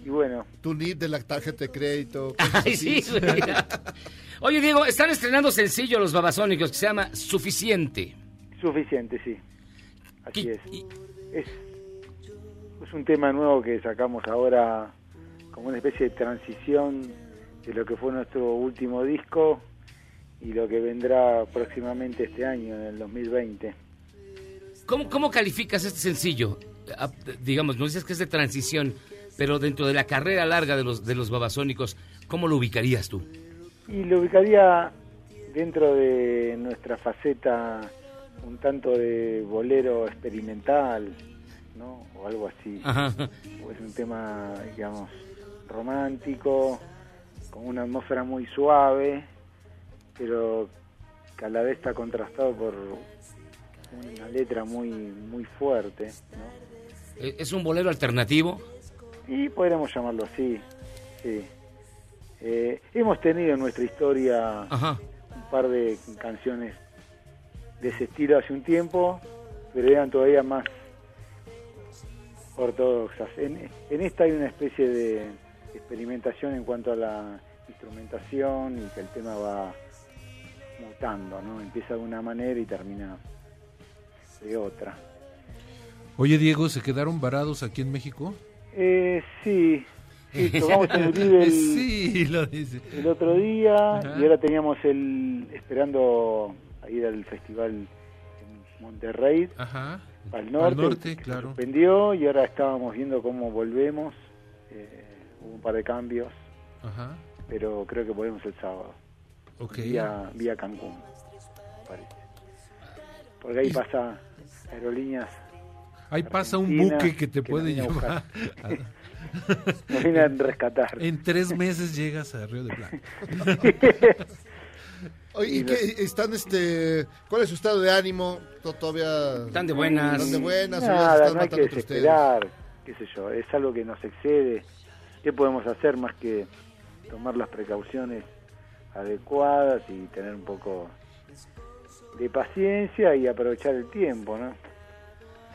Y bueno. Tu NIP de la tarjeta de crédito. Ay, sí. Oye, Diego, están estrenando sencillo los Babasónicos que se llama Suficiente. Suficiente, sí. Así es. es. Es un tema nuevo que sacamos ahora como una especie de transición de lo que fue nuestro último disco y lo que vendrá próximamente este año, en el 2020. ¿Cómo, cómo calificas este sencillo? Ah, digamos, no dices que es de transición, pero dentro de la carrera larga de los, de los Babasónicos, ¿cómo lo ubicarías tú? Y lo ubicaría dentro de nuestra faceta un tanto de bolero experimental, ¿no? O algo así. Ajá. O es un tema, digamos, romántico, con una atmósfera muy suave, pero que a la vez está contrastado por una letra muy muy fuerte, ¿no? Eh, ¿Es un bolero alternativo? Y podríamos llamarlo así, sí. Eh, hemos tenido en nuestra historia un par de canciones de ese estilo hace un tiempo, pero eran todavía más ortodoxas. En, en esta hay una especie de experimentación en cuanto a la instrumentación y que el tema va mutando, ¿no? Empieza de una manera y termina de otra. Oye, Diego, ¿se quedaron varados aquí en México? Eh, sí, sí, tocamos en el Vive el, Sí, lo dice. el otro día Ajá. y ahora teníamos el esperando a ir al festival en Monterrey Ajá. al norte, Al norte, claro. suspendió y ahora estábamos viendo cómo volvemos eh, hubo un par de cambios Ajá. pero creo que volvemos el sábado Ok. vía, vía Cancún parece porque ahí Y- pasa aerolíneas Ahí pasa un buque que te que puede llevar. Nos viene a rescatar. En tres meses llegas a Río de Plata. Oye, ¿y qué están este cuál es su estado de ánimo? ¿To- Todavía Están de buenas. Están de buenas, Nada, están no hay que ustedes. desesperar, qué sé yo, es algo que nos excede. ¿Qué podemos hacer más que tomar las precauciones adecuadas y tener un poco de paciencia y aprovechar el tiempo, ¿no?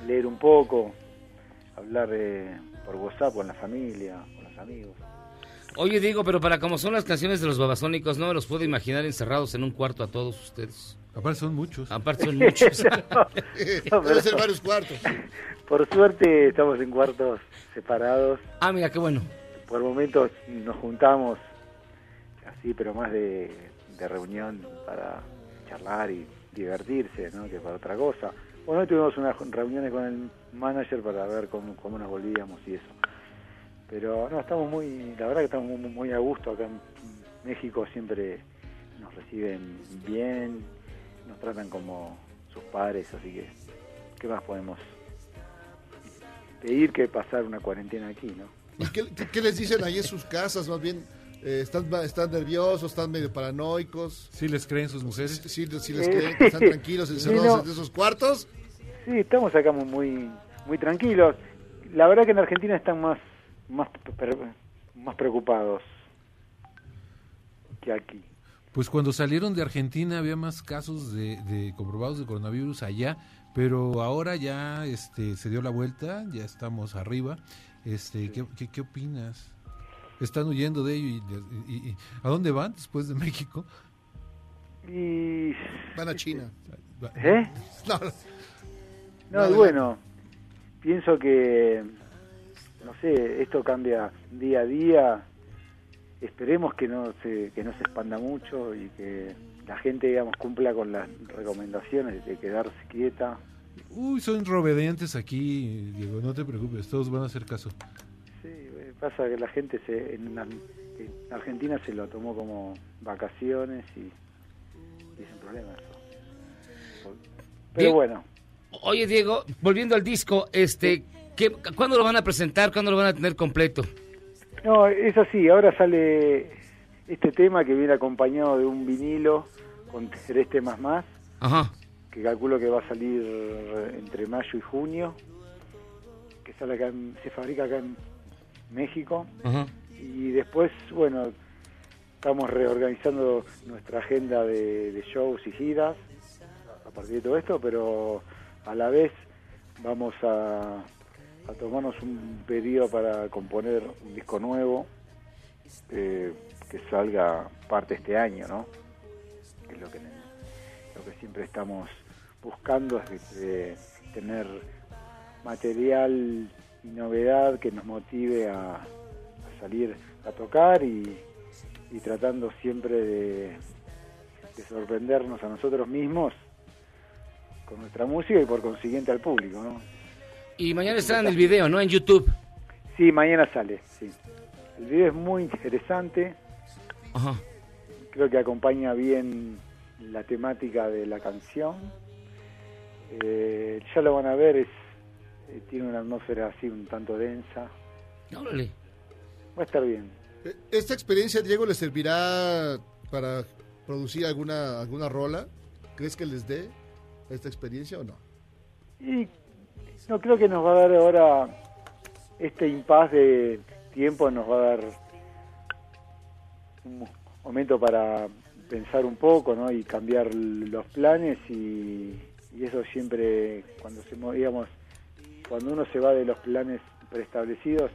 Leer un poco, hablar eh, por WhatsApp con la familia, con los amigos. Oye, Diego, pero para como son las canciones de los Babasónicos, no me los puedo imaginar encerrados en un cuarto a todos ustedes. Aparte son muchos. Aparte son muchos. No, Debe ser varios cuartos. Por suerte estamos en cuartos separados. Ah, mira, qué bueno. Por momentos nos juntamos así, pero más de, reunión para charlar y divertirse, ¿no? Que para otra cosa. Bueno, tuvimos unas reuniones con el manager para ver cómo, nos volvíamos y eso. Pero no, estamos muy, la verdad que estamos muy a gusto acá en México, siempre nos reciben bien, nos tratan como sus padres, así que, ¿qué más podemos pedir que pasar una cuarentena aquí, no? ¿Y qué, qué- qué les dicen ahí en sus casas? Más bien, eh, ¿están, ¿están nerviosos? ¿Están medio paranoicos? ¿Sí les creen sus mujeres? Sí, sí, sí les creen que están tranquilos encerrados Sí, no. en esos cuartos. Sí, estamos acá muy, muy, tranquilos. La verdad que en Argentina están más, más, más preocupados que aquí. Pues cuando salieron de Argentina había más casos de, de comprobados de coronavirus allá, pero ahora ya este se dio la vuelta, ya estamos arriba. Este, ¿qué, qué, qué opinas? están huyendo de ello. Y, y- y- ¿A dónde van después de México? Y... Van a China. ¿Eh? No, No, y bueno, pienso que, no sé, esto cambia día a día. Esperemos que no se, que no se expanda mucho y que la gente, digamos, cumpla con las recomendaciones de quedarse quieta. Uy, son robedientes aquí, Diego, no te preocupes, todos van a hacer caso. Sí, eh, pasa que la gente se, en, la- en Argentina se lo tomó como vacaciones y, y es un problema eso. Pero bueno, Oye, Diego, volviendo al disco, este, ¿qué, ¿cuándo lo van a presentar? ¿Cuándo lo van a tener completo? No, es así, ahora sale este tema que viene acompañado de un vinilo con tres temas más, Ajá. Que calculo que va a salir entre mayo y junio, que sale acá en- se fabrica acá en México. Y después, bueno, estamos reorganizando nuestra agenda de, de shows y giras a partir de todo esto, pero a la vez vamos a, a tomarnos un periodo para componer un disco nuevo eh, que salga parte este año, ¿no? Que es lo que, lo que siempre estamos buscando, es de- de tener material y novedad que nos motive a, a salir a tocar y, y tratando siempre de, de sorprendernos a nosotros mismos con nuestra música y por consiguiente al público, ¿no? Y mañana estará en el video, ¿no? En YouTube. Sí, mañana sale, sí. El video es muy interesante, Ajá. creo que acompaña bien la temática de la canción. Eh, ya lo van a ver, es eh, tiene una atmósfera así un tanto densa. Órale. Va a estar bien. Eh, ¿Esta experiencia, Diego, les servirá para producir alguna, alguna rola? ¿Crees que les dé esta experiencia o no? Y no creo que nos va a dar ahora este impas de tiempo, nos va a dar un mo- momento para pensar un poco ¿no? y cambiar los planes y, y eso siempre cuando se mo- digamos cuando uno se va de los planes preestablecidos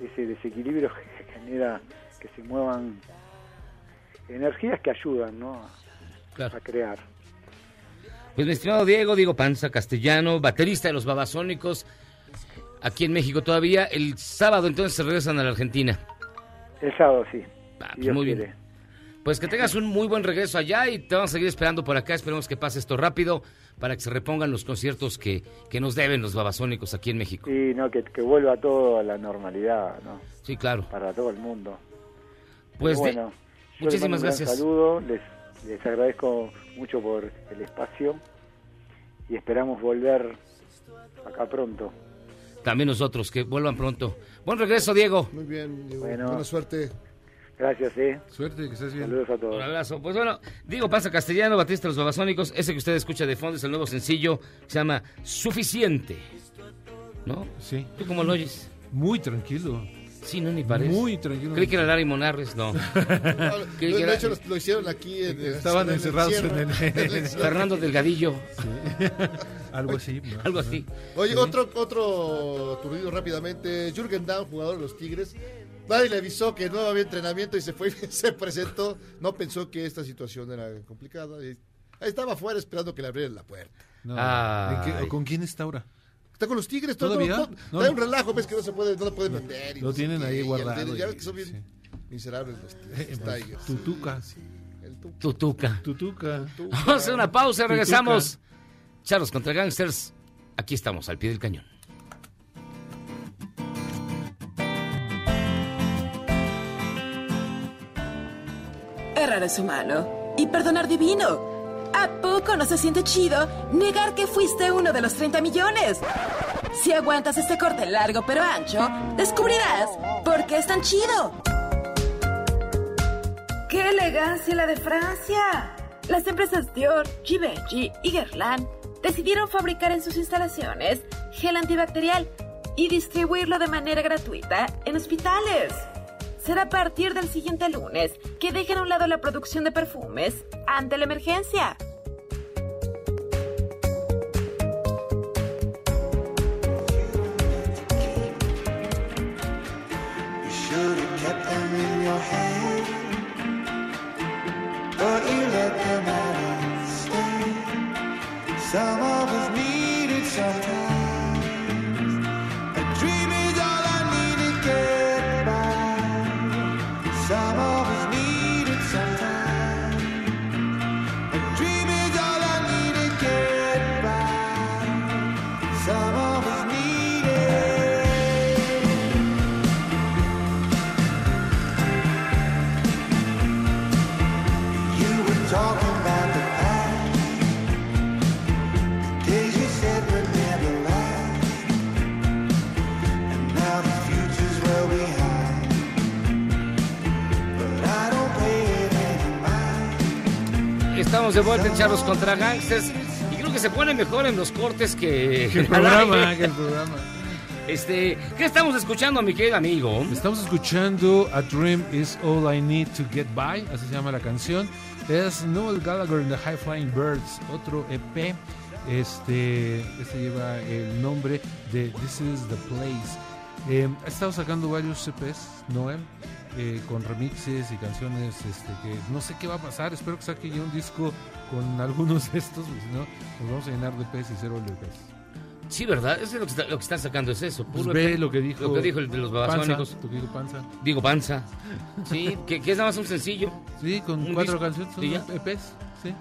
ese desequilibrio genera que se muevan energías que ayudan ¿no? a crear Pues mi estimado Diego, Diego Panza Castellano, baterista de los Babasónicos, aquí en México todavía. El sábado entonces se regresan a la Argentina. el sábado sí Ah, pues muy quiere. bien. Pues que tengas un muy buen regreso allá y te vamos a seguir esperando por acá. Esperemos que pase esto rápido para que se repongan los conciertos que, que nos deben los Babasónicos aquí en México. Sí, no, que, que vuelva todo a la normalidad, ¿no? Sí, claro. Para todo el mundo. Pues Pero bueno, muchísimas mando un gracias. saludo, les, les agradezco mucho por el espacio y esperamos volver acá pronto. También nosotros, que vuelvan pronto. Buen regreso, Diego. Muy bien, Diego. Bueno. Buena suerte. Gracias, eh. Suerte, que estés bien. Saludos a todos. Un abrazo. Pues bueno, Diego Panza Castellano, Batista de los Babasónicos. Ese que usted escucha de fondo es el nuevo sencillo se llama Suficiente. ¿No? Sí. ¿Tú cómo lo oyes? Muy tranquilo. Sí, no, ni parece. Muy tranquilo. Creí que era Larry Monarres, no. De era hecho, lo, lo hicieron aquí. En, Estaban en encerrados en el- Fernando Delgadillo. Algo así. Algo así. Oye, Sí. otro, otro aturdido rápidamente. Jürgen Damm, jugador de los Tigres. Nadie le avisó que no había entrenamiento y se fue, se presentó. No pensó que esta situación era complicada. y ahí estaba afuera esperando que le abrieran la puerta. No. Ay. ¿En qué- ¿Con quién está ahora? Está con los Tigres. todo- ¿Todavía? todo- No, hay no. un relajo, ves que no se puede, no lo pueden vender. y Lo tienen qué, ahí y guardado Ya y- ves que son bien miserables los Eh, los pues. Tutuca. El Tuca. Tutuca. Tutuca. Vamos a hacer una pausa, regresamos. Charlos contra Gangsters. Aquí estamos, al pie del cañón. Errar es humano y perdonar divino. ¿A poco no se siente chido negar que fuiste uno de los 30 millones? Si aguantas este corte largo pero ancho, descubrirás por qué es tan chido. ¡Qué elegancia la de Francia! Las empresas Dior, Givenchy y Guerlain decidieron fabricar en sus instalaciones gel antibacterial y distribuirlo de manera gratuita en hospitales. Será a partir del siguiente lunes que dejen a un lado la producción de perfumes ante la emergencia. Mind. Estamos de vuelta en Charlos contra Gangsters y creo que se pone mejor en los cortes que, Que el programa, aire. que el programa. Este, ¿qué estamos escuchando, mi querido amigo? Estamos escuchando A Dream Is All I Need to Get By, así se llama la canción. Es Noel Gallagher and the High Flying Birds, otro EP. Este, este lleva el nombre de This Is the Place. Eh, ha estado sacando varios EPs, Noel, eh, con remixes y canciones este, que no sé qué va a pasar. Espero que saque ya un disco con algunos de estos, porque si no, nos vamos a llenar de EPs y cero LPs. Sí, ¿verdad? Es lo que, está- lo que están sacando, es eso. Pues ve lo que dijo Lo que dijo el de los babasónicos. Querido Panza. Digo Panza. Sí, que, que es nada más un sencillo. Sí, con cuatro disco. canciones, son ¿Y ya? EPs, sí.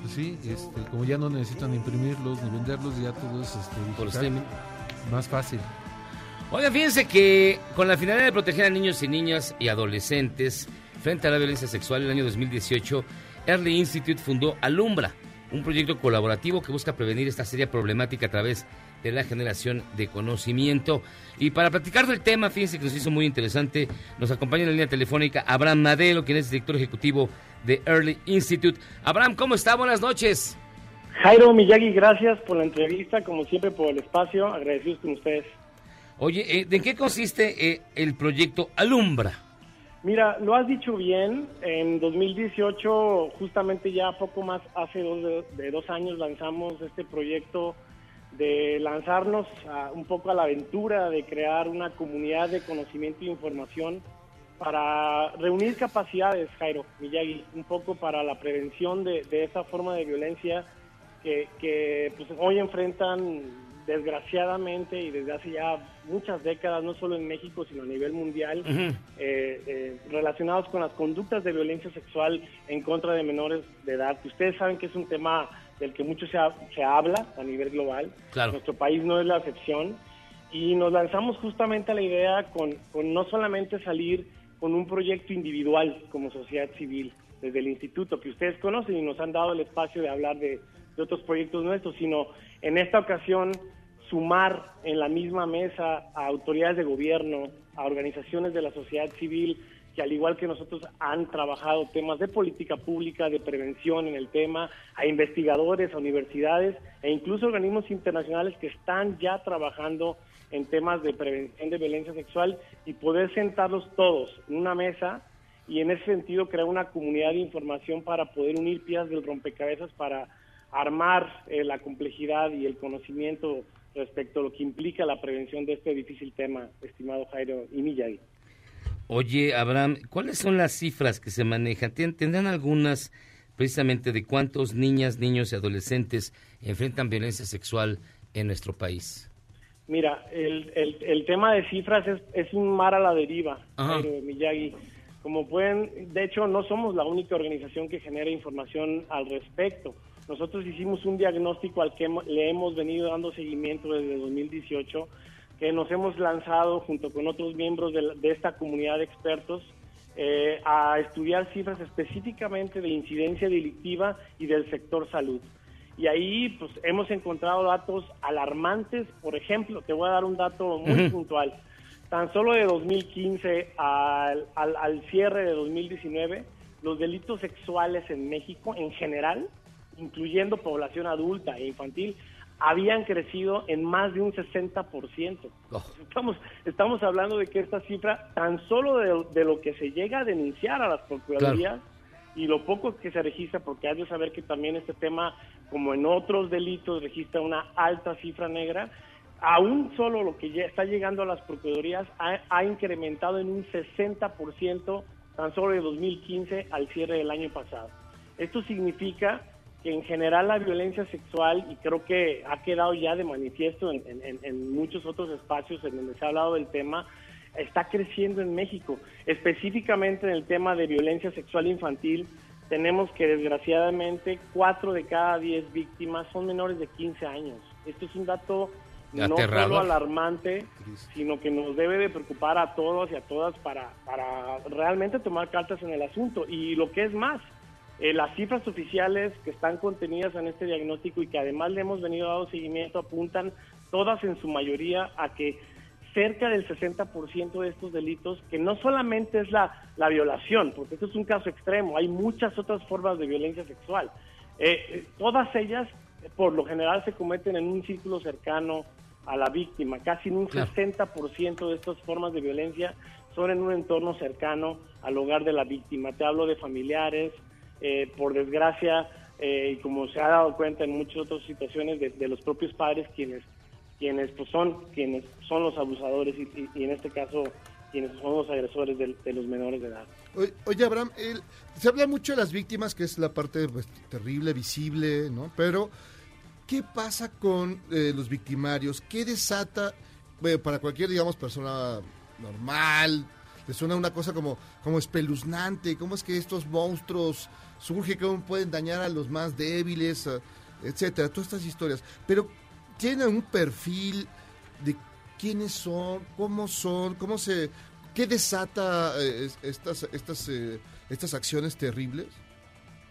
Pues sí, este, como ya no necesitan imprimirlos ni venderlos, ya todo es este, Por digital. streaming. Más fácil. Oigan, fíjense que con la finalidad de proteger a niños y niñas y adolescentes frente a la violencia sexual, en el año 2018, Early Institute fundó Alumbra, un proyecto colaborativo que busca prevenir esta seria problemática a través de la generación de conocimiento. Y para platicar del tema, fíjense que nos hizo muy interesante, nos acompaña en la línea telefónica Abraham Madelo, quien es director ejecutivo de Early Institute. Abraham, ¿cómo está? Buenas noches. Jairo Miyagi, gracias por la entrevista, como siempre por el espacio, agradecidos con ustedes. Oye, eh, ¿de qué consiste eh, el proyecto Alumbra? Mira, lo has dicho bien, en 2018, justamente ya poco más, hace dos, de, dos años lanzamos este proyecto de lanzarnos a- un poco a la aventura de crear una comunidad de conocimiento e información para reunir capacidades, Jairo Miyagi, un poco para la prevención de, de esa forma de violencia que, que, pues, hoy enfrentan desgraciadamente y desde hace ya muchas décadas, no solo en México, sino a nivel mundial, eh, eh, relacionados con las conductas de violencia sexual en contra de menores de edad, ustedes saben que es un tema del que mucho se, ha- se habla a nivel global. Claro. Nuestro país no es la excepción. Y nos lanzamos justamente a la idea con, con no solamente salir con un proyecto individual como sociedad civil desde el instituto que ustedes conocen y nos han dado el espacio de hablar de, de otros proyectos nuestros, sino en esta ocasión sumar en la misma mesa a autoridades de gobierno, a organizaciones de la sociedad civil que al igual que nosotros han trabajado temas de política pública, de prevención en el tema, a investigadores, a universidades e incluso organismos internacionales que están ya trabajando en temas de prevención de violencia sexual y poder sentarlos todos en una mesa y en ese sentido crear una comunidad de información para poder unir piezas del rompecabezas para armar eh, la complejidad y el conocimiento respecto a lo que implica la prevención de este difícil tema, estimado Jairo y Miyagi. Oye, Abraham, ¿cuáles son las cifras que se manejan? ¿Tien- ¿Tendrán algunas precisamente de cuántos niñas, niños y adolescentes enfrentan violencia sexual en nuestro país? Mira, el, el, el tema de cifras es, es un mar a la deriva. Jairo Miyagi. Como pueden, de hecho, no somos la única organización que genera información al respecto. Nosotros hicimos un diagnóstico al que le hemos venido dando seguimiento desde 2018, que nos hemos lanzado junto con otros miembros de, la- de esta comunidad de expertos eh, a estudiar cifras específicamente de incidencia delictiva y del sector salud. Y ahí pues hemos encontrado datos alarmantes. Por ejemplo, te voy a dar un dato muy puntual. Tan solo de 2015 al, al, al cierre de 2019, los delitos sexuales en México en general, incluyendo población adulta e infantil, habían crecido en más de un 60%. Estamos, estamos hablando de que esta cifra, tan solo de, de lo que se llega a denunciar a las procuradurías, y lo poco que se registra, porque hay de saber que también este tema, como en otros delitos, registra una alta cifra negra, aún solo lo que ya está llegando a las procuradurías ha, ha incrementado en un 60% tan solo de 2015 al cierre del año pasado. Esto significa que en general la violencia sexual, y creo que ha quedado ya de manifiesto en, en- en muchos otros espacios en donde se ha hablado del tema, está creciendo en México. Específicamente en el tema de violencia sexual infantil, tenemos que desgraciadamente cuatro de cada diez víctimas son menores de 15 años. Esto es un dato no solo alarmante, sino que nos debe de preocupar a todos y a todas para, para realmente tomar cartas en el asunto. Y lo que es más, eh, las cifras oficiales que están contenidas en este diagnóstico y que además le hemos venido dando seguimiento apuntan todas en su mayoría a que cerca del 60% de estos delitos, que no solamente es la, la violación, porque esto es un caso extremo, hay muchas otras formas de violencia sexual. Eh, todas ellas, por lo general, se cometen en un círculo cercano a la víctima. Casi en un 60% de estas formas de violencia son en un entorno cercano al hogar de la víctima. Te hablo de familiares, eh, por desgracia, eh, y como se ha dado cuenta en muchas otras situaciones, de, de los propios padres quienes quienes pues son quienes son los abusadores y, en este caso quienes son los agresores de, de los menores de edad. Oye, Abraham, el- se habla mucho de las víctimas, que es la parte pues, terrible, visible, ¿no? Pero, ¿qué pasa con eh, los victimarios? ¿Qué desata bueno, para cualquier, digamos, persona normal? ¿Le suena una cosa como, como espeluznante? ¿Cómo es que estos monstruos surgen? ¿Cómo pueden dañar a los más débiles? eh, etcétera, todas estas historias. Pero, ¿tienen un perfil de quiénes son, cómo son, cómo se, qué desata eh, es- estas, estas, eh, estas acciones terribles?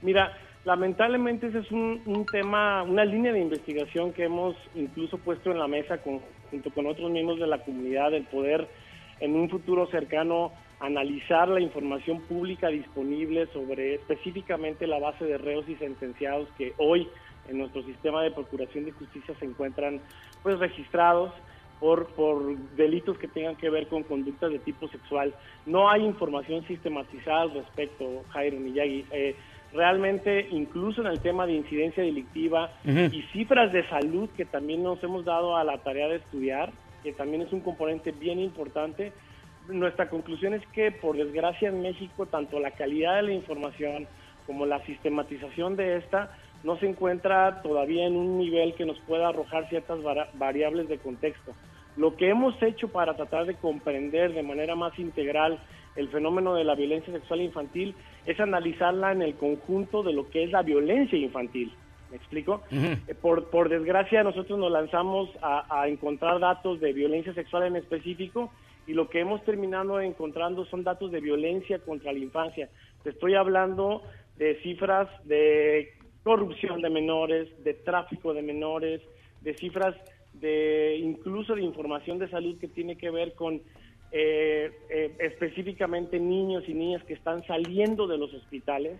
Mira, lamentablemente ese es un, tema, una línea de investigación que hemos incluso puesto en la mesa con- junto con otros miembros de la comunidad, el poder en un futuro cercano analizar la información pública disponible sobre específicamente la base de reos y sentenciados que hoy en nuestro sistema de procuración de justicia se encuentran pues registrados por, por delitos que tengan que ver con conductas de tipo sexual. No hay información sistematizada al respecto, Jairo Miyagi. Eh, realmente, incluso en el tema de incidencia delictiva y cifras de salud que también nos hemos dado a la tarea de estudiar, que también es un componente bien importante, nuestra conclusión es que, por desgracia, en México, tanto la calidad de la información como la sistematización de esta no se encuentra todavía en un nivel que nos pueda arrojar ciertas variables de contexto. Lo que hemos hecho para tratar de comprender de manera más integral el fenómeno de la violencia sexual infantil es analizarla en el conjunto de lo que es la violencia infantil. ¿Me explico? Eh, Por, por desgracia, nosotros nos lanzamos a, a encontrar datos de violencia sexual en específico y lo que hemos terminado encontrando son datos de violencia contra la infancia. Te estoy hablando de cifras de corrupción de menores, de tráfico de menores, de cifras de incluso de información de salud que tiene que ver con eh, eh, específicamente niños y niñas que están saliendo de los hospitales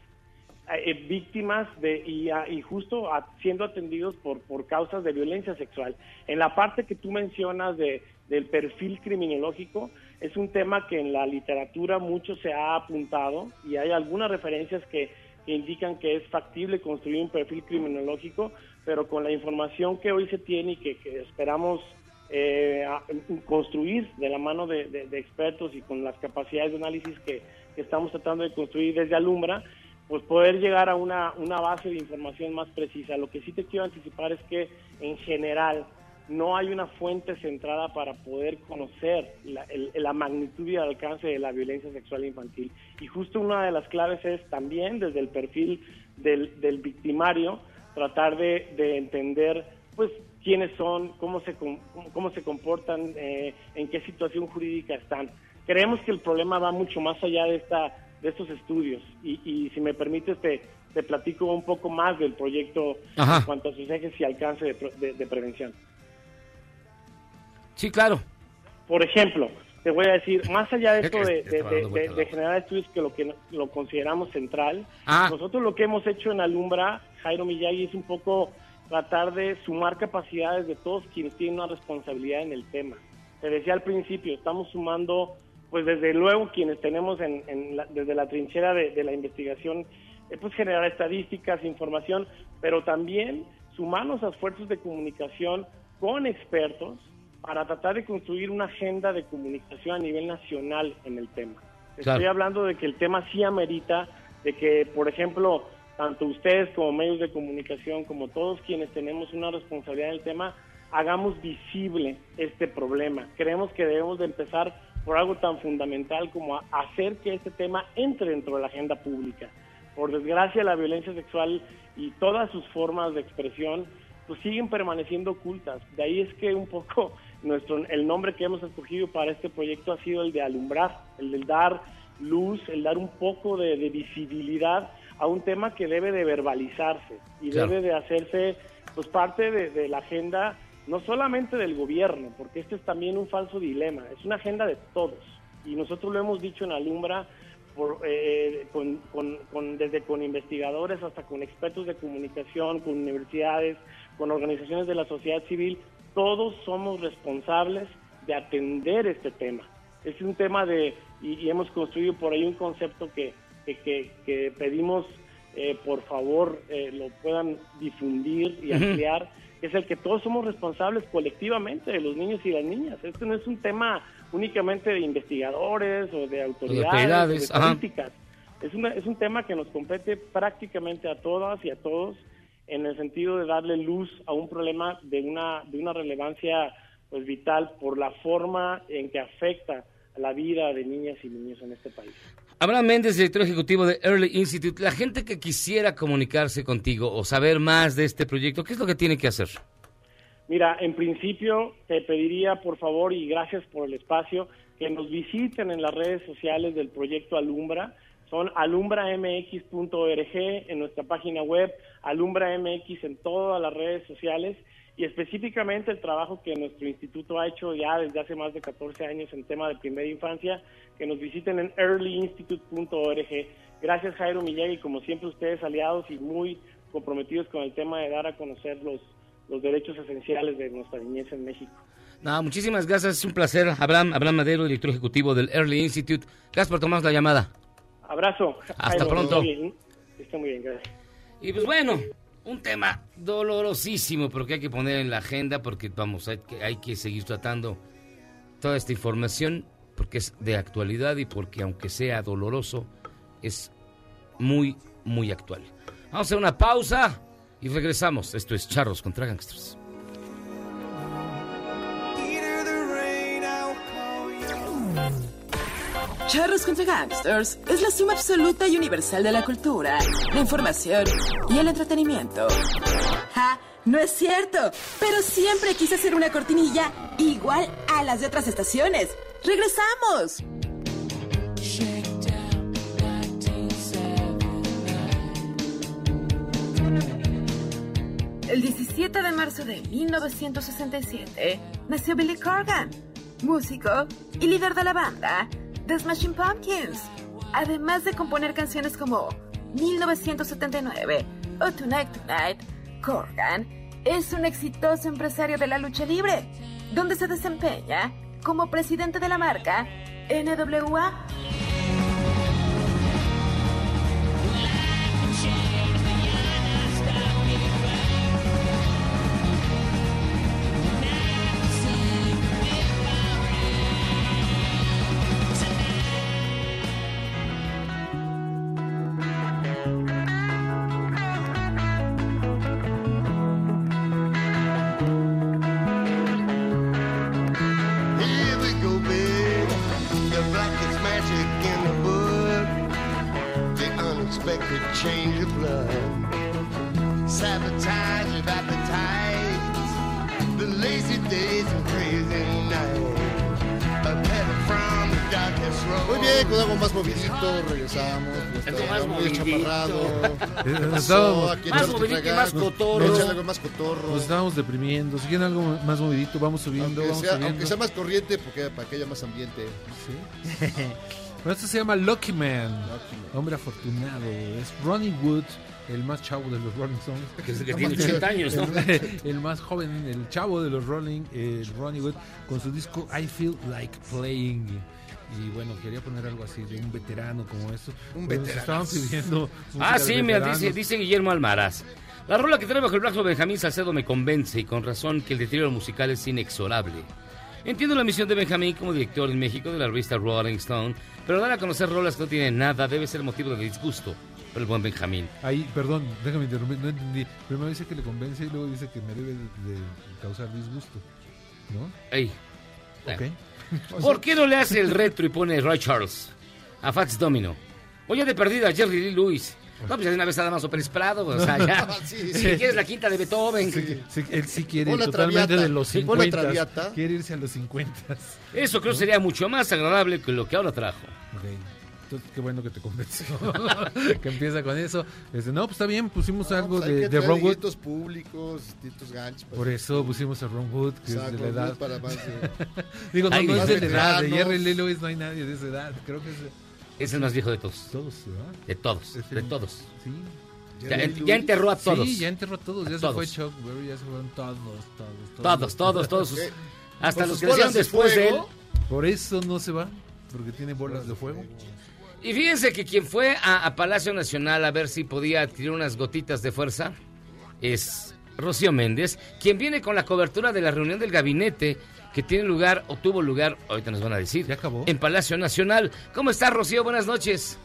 eh, víctimas de y, justo siendo atendidos por por causas de violencia sexual. En la parte que tú mencionas de del perfil criminológico es un tema que en la literatura mucho se ha apuntado y hay algunas referencias que, indican que es factible construir un perfil criminológico, pero con la información que hoy se tiene y que, esperamos eh, construir de la mano de expertos y con las capacidades de análisis que, que estamos tratando de construir desde Alumbra, pues poder llegar a una, una base de información más precisa. Lo que sí te quiero anticipar es que en general no hay una fuente centrada para poder conocer la, magnitud y el alcance de la violencia sexual infantil. Y justo una de las claves es también desde el perfil del, del victimario tratar de, de entender pues quiénes son, cómo se, cómo se comportan, eh, en qué situación jurídica están. Creemos que el problema va mucho más allá de, esta, de estos estudios y, y si me permites te, te platico un poco más del proyecto Ajá. en cuanto a sus ejes y alcance de, de- de prevención. Sí, claro. Por ejemplo, te voy a decir, más allá de ¿Qué esto de, Te de- de la generar estudios que lo que lo consideramos central, Ah. nosotros lo que hemos hecho en Alumbra, Jairo Miyagi, es un poco tratar de sumar capacidades de todos quienes tienen una responsabilidad en el tema. Te decía al principio, estamos sumando, pues desde luego quienes tenemos en, en la- desde la trinchera de, de la investigación, eh, pues generar estadísticas, información, pero también sumarnos a esfuerzos de comunicación con expertos para tratar de construir una agenda de comunicación a nivel nacional en el tema. Claro. Estoy hablando de que el tema sí amerita, de que, por ejemplo, tanto ustedes como medios de comunicación, como todos quienes tenemos una responsabilidad en el tema, hagamos visible este problema. Creemos que debemos de empezar por algo tan fundamental como hacer que este tema entre dentro de la agenda pública. Por desgracia, la violencia sexual y todas sus formas de expresión pues siguen permaneciendo ocultas. De ahí es que un poco nuestro el nombre que hemos escogido para este proyecto ha sido el de alumbrar, el de dar luz, el dar un poco de, visibilidad a un tema que debe de verbalizarse y debe de hacerse pues parte de, de la agenda no solamente del gobierno, porque este es también un falso dilema, es una agenda de todos. Y nosotros lo hemos dicho en Alumbra, por, eh, con, con, desde con investigadores hasta con expertos de comunicación, con universidades, con organizaciones de la sociedad civil, todos somos responsables de atender este tema. Es un tema de, y, hemos construido por ahí un concepto que, que, que, pedimos, eh, por favor, eh, lo puedan difundir y ampliar es el que todos somos responsables colectivamente de los niños y las niñas. Este no es un tema únicamente de investigadores o de autoridades, o de políticas. Es, es un tema que nos compete prácticamente a todas y a todos en el sentido de darle luz a un problema de una, de una relevancia pues vital por la forma en que afecta a la vida de niñas y niños en este país. Abraham Méndez, director ejecutivo de Early Institute. La gente que quisiera comunicarse contigo o saber más de este proyecto, ¿qué es lo que tiene que hacer? Mira, en principio te pediría por favor y gracias por el espacio que nos visiten en las redes sociales del proyecto Alumbra. Son alumbramx.org en nuestra página web, alumbramx en todas las redes sociales y específicamente el trabajo que nuestro instituto ha hecho ya desde hace más de 14 años en tema de primera infancia, que nos visiten en earlyinstitute.org. Gracias Jairo y como siempre ustedes aliados y muy comprometidos con el tema de dar a conocer los, los derechos esenciales de nuestra niñez en México. No, muchísimas gracias, es un placer. Abraham, Abraham Madero, director ejecutivo del Early Institute. Gracias por tomar la llamada. Abrazo. Hasta pronto. Está muy bien, gracias. Y pues bueno, un tema dolorosísimo, pero que hay que poner en la agenda porque vamos, hay que, hay que seguir tratando toda esta información porque es de actualidad y porque aunque sea doloroso, es muy, muy actual. Vamos a hacer una pausa y regresamos. Esto es Charros contra Gangsters. Charros contra Gangsters es la suma absoluta y universal de la cultura, la información y el entretenimiento. ¡Ja! No es cierto, pero siempre quise hacer una cortinilla igual a las de otras estaciones. ¡Regresamos! El 17 de marzo de 1967 nació Billy Corgan, músico y líder de la banda The Smashing Pumpkins, además de componer canciones como 1979 o Tonight Tonight, Corgan es un exitoso empresario de la lucha libre, donde se desempeña como presidente de la marca NWA. Más movidito y más cotorro. más cotorro. Nos estábamos deprimiendo. Si quieren algo más movidito, vamos subiendo. Aunque, vamos sea, subiendo. aunque sea más corriente, porque para que haya más ambiente. Sí. bueno, esto se llama Lucky Man. Hombre afortunado. Es Ronnie Wood el más chavo de los Rolling Stones. Que, que tiene 80 años, ¿no? El, el, más joven, el chavo de los Rolling, eh, Ronnie Wood, con su disco I Feel Like Playing. Y bueno, quería poner algo así de un veterano como eso. Un veterano. Estaban pidiendo. Ah, sí, mira, dice, dice Guillermo Almaraz. La rola que trae bajo el brazo Benjamín Salcedo me convence y con razón que el deterioro musical es inexorable. Entiendo la misión de Benjamín como director en México de la revista Rolling Stone, pero dar a conocer rolas que no tienen nada debe ser motivo de disgusto. el buen Benjamín. Ahí, perdón, déjame interrumpir, no entendí. Primero dice que le convence y luego dice que me debe de, de causar disgusto. ¿No? Ey. ¿Por qué no le hace el retro y pone Roy Charles a Fats Domino? Oye, de perdida, Jerry Lee Lewis. No, pues ya de una vez nada más Pérez Prado, o sea, ya. Sí, Si sí. quieres la quinta de Beethoven. Sí, sí, él sí quiere ir totalmente Traviata. de los Sí, pon la 50. Traviata. Quiere irse a los 50. Eso creo sería mucho más agradable que lo que ahora trajo. Entonces, qué bueno que te convenció. que empieza con eso. Este, no, pues está bien, pusimos algo Pues de, de Ron Wood. distintos públicos, distintos ganchos. Por eso pusimos a Ron Wood, que Exacto, es de la edad. para más de- Digo, no, Ay, no es más de la edad. De. Jerry Lee Lewis no hay nadie de esa edad. Creo que es Es el más viejo de todos. todos, ¿verdad? De todos, Es de el- todos. Sí. Ya, ya enterró a todos. Sí, ya enterró a todos. Ya Todos. se fue Chuck Berry, ya se fueron todos, todos. Todos, todos, todos. sus- Ok. hasta los sus que nacieron bolas de después de él. fuego. Por eso no se va, porque tiene bolas de fuego. Y fíjense que quien fue a, a Palacio Nacional a ver si podía adquirir unas gotitas de fuerza es Rocío Méndez, quien viene con la cobertura de la reunión del gabinete que tiene lugar o tuvo lugar, ahorita nos van a decir, ¿Ya acabó? en Palacio Nacional. ¿Cómo está Rocío? Buenas noches.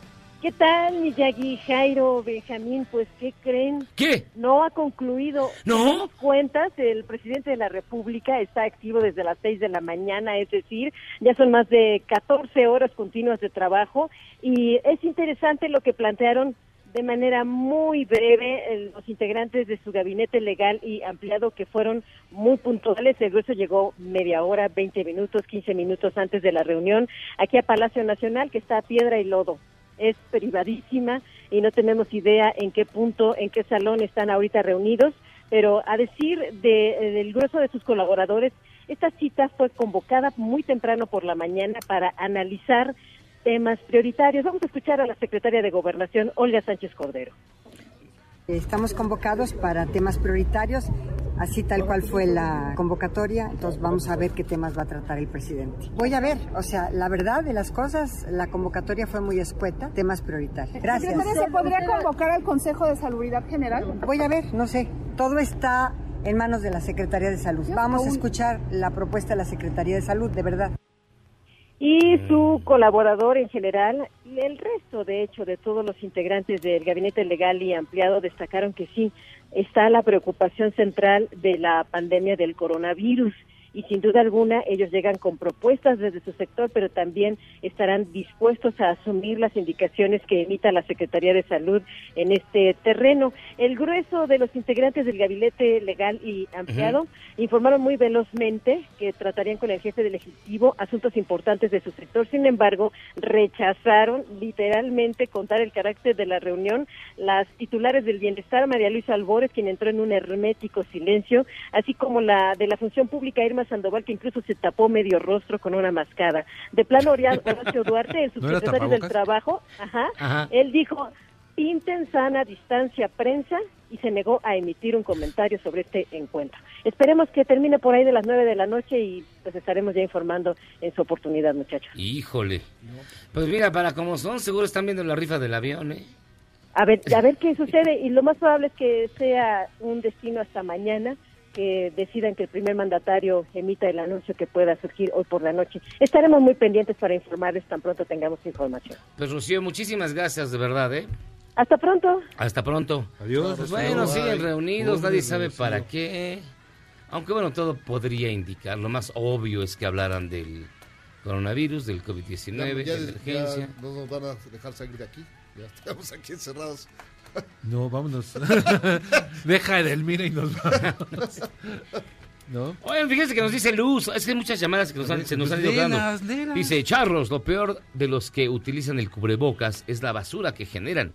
¿Qué tal, Miyagi, Jairo, Benjamín? Pues, ¿qué creen? ¿Qué? No ha concluido. ¿No? Cuentas, el presidente de la República está activo desde las 6 de la mañana, es decir, ya son más de 14 horas continuas de trabajo y es interesante lo que plantearon de manera muy breve el- los integrantes de su gabinete legal y ampliado que fueron muy puntuales. El grueso llegó media hora, 20 minutos, 15 minutos antes de la reunión aquí a Palacio Nacional, que está a piedra y lodo es privadísima y no tenemos idea en qué punto, en qué salón están ahorita reunidos, pero a decir de- del grueso de sus colaboradores, esta cita fue convocada muy temprano por la mañana para analizar temas prioritarios. Vamos a escuchar a la secretaria de Gobernación, Olga Sánchez Cordero. Estamos convocados para temas prioritarios, así tal cual fue la convocatoria, entonces vamos a ver qué temas va a tratar el presidente. Voy a ver, o sea, la verdad de las cosas, la convocatoria fue muy escueta, temas prioritarios. Gracias. ¿se podría convocar al Consejo de Salubridad General? Voy a ver, no sé, todo está en manos de la Secretaría de Salud. Vamos a escuchar la propuesta de la Secretaría de Salud, de verdad. Y su colaborador en general, y el resto, de hecho, de todos los integrantes del gabinete legal y ampliado destacaron que sí, está la preocupación central de la pandemia del coronavirus. Y sin duda alguna ellos llegan con propuestas desde su sector, pero también estarán dispuestos a asumir las indicaciones que emita la Secretaría de Salud en este terreno. El grueso de los integrantes del gabinete legal y ampliado informaron muy velozmente que tratarían con el jefe del Ejecutivo asuntos importantes de su sector. Sin embargo, rechazaron literalmente contar el carácter de la reunión. Las titulares del bienestar, María Luisa Albores, quien entró en un hermético silencio, así como la de la función pública, Irma Sandoval, que incluso se tapó medio rostro con una mascada. De plano, Horacio Duarte, el ¿No subsecretario del tapabocas? Trabajo, ajá, Ajá. él dijo, pinten sana distancia prensa y se negó a emitir un comentario sobre este encuentro. Esperemos que termine por ahí de las nueve de la noche y pues estaremos ya informando en su oportunidad, muchachos. Híjole. Pues mira, para como son, seguro están viendo la rifa del avión, ¿eh? A ver, a ver qué sucede y lo más probable es que sea un destino hasta mañana que decidan que el primer mandatario emita el anuncio que pueda surgir hoy por la noche. Estaremos muy pendientes para informarles tan pronto tengamos información. Pues Rocío, muchísimas gracias, de verdad, ¿eh? Hasta pronto. Hasta pronto. Adiós. Pues bueno, siguen reunidos, nadie sabe para qué. Aunque bueno, todo podría indicar. Lo más obvio es que hablaran del coronavirus, del COVID-19, Ya- ya- emergencia. ya no nos van a dejar salir de aquí. Ya estamos aquí encerrados. No, vámonos. Deja a Edelmira y nos vamos. ¿No? Oigan, fíjense que nos dice Luz, es que hay muchas llamadas que nos han- se nos han ido dando. Dice, charros, lo peor de los que utilizan el cubrebocas es la basura que generan.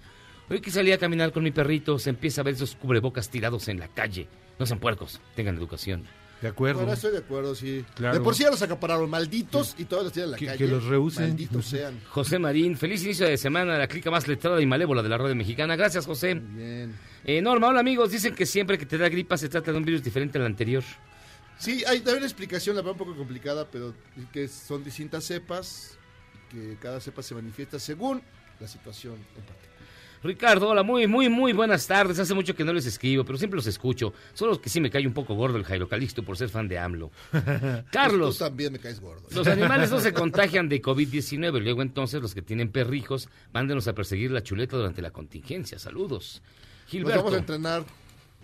Hoy que salí a caminar con mi perrito, se empieza a ver esos cubrebocas tirados en la calle. No sean puercos, tengan educación. De acuerdo. Bueno, estoy de acuerdo, sí. Claro. De por sí ya los acapararon, malditos, y todos los tienen en la Que- calle. que los rehúsen. Malditos sean. José Marín, feliz inicio de semana, la clica más letrada y malévola de la radio mexicana. Gracias, José. Bien. Eh, Norma, hola amigos, dicen que siempre que te da gripa se trata de un virus diferente al anterior. Sí, hay, hay una explicación, la verdad, un poco complicada, pero que son distintas cepas, que cada cepa se manifiesta según la situación en particular. Ricardo, hola, muy, muy, muy buenas tardes. Hace mucho que no les escribo, pero siempre los escucho. Solo que sí me cae un poco gordo el Jairo Calixto por ser fan de AMLO. Carlos. Tú también me caes gordo. Los animales no se contagian de COVID-19. Luego entonces los que tienen perrijos, mándenos a perseguir la chuleta durante la contingencia. Saludos. Nos Gilberto. vamos a entrenar.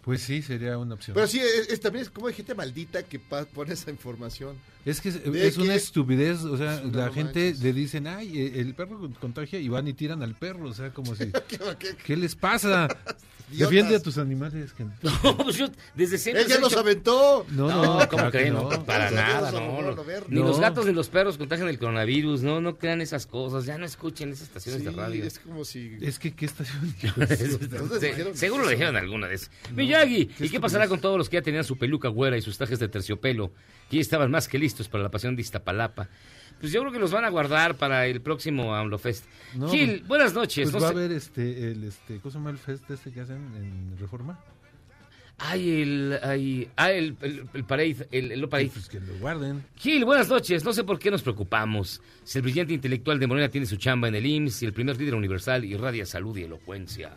Pues sí, sería una opción. Pero sí, es, es- también es como hay gente maldita que pone esa información. Es que es, una estupidez, o sea, No la manches. gente le dicen, ay, eh, el perro con- contagia y van y tiran al perro, o sea, como si, ¿qué les pasa? Idiotas. Defiende a tus animales. que- No, pues yo desde siempre. He los aventó. No, No, no, ¿cómo claro que creen? no. No, para Los nada, no. Ni No. los gatos ni los perros contagian el coronavirus. No, no crean esas cosas. Ya no escuchen esas estaciones Sí, de radio. es como si... Es que, ¿qué estación? Se- seguro lo dijeron alguna vez. Miyagi, ¿y qué pasará con todos los que ya tenían su peluca güera y sus trajes de terciopelo? Que ya estaban más que listos para la pasión de Iztapalapa. Pues yo creo que los van a guardar para el próximo AMLOFest. No, Gil, pues- buenas noches. Pues No va a sé- haber este, el, este, ¿cómo se llama el fest este que hacen en Reforma? Ay, el, ay, ah, el, el, el parade, el, el parade. Pues que lo guarden. Gil, buenas noches. No sé por qué nos preocupamos. Si el brillante intelectual de Morena tiene su chamba en el IMSS y el primer líder universal irradia salud y elocuencia.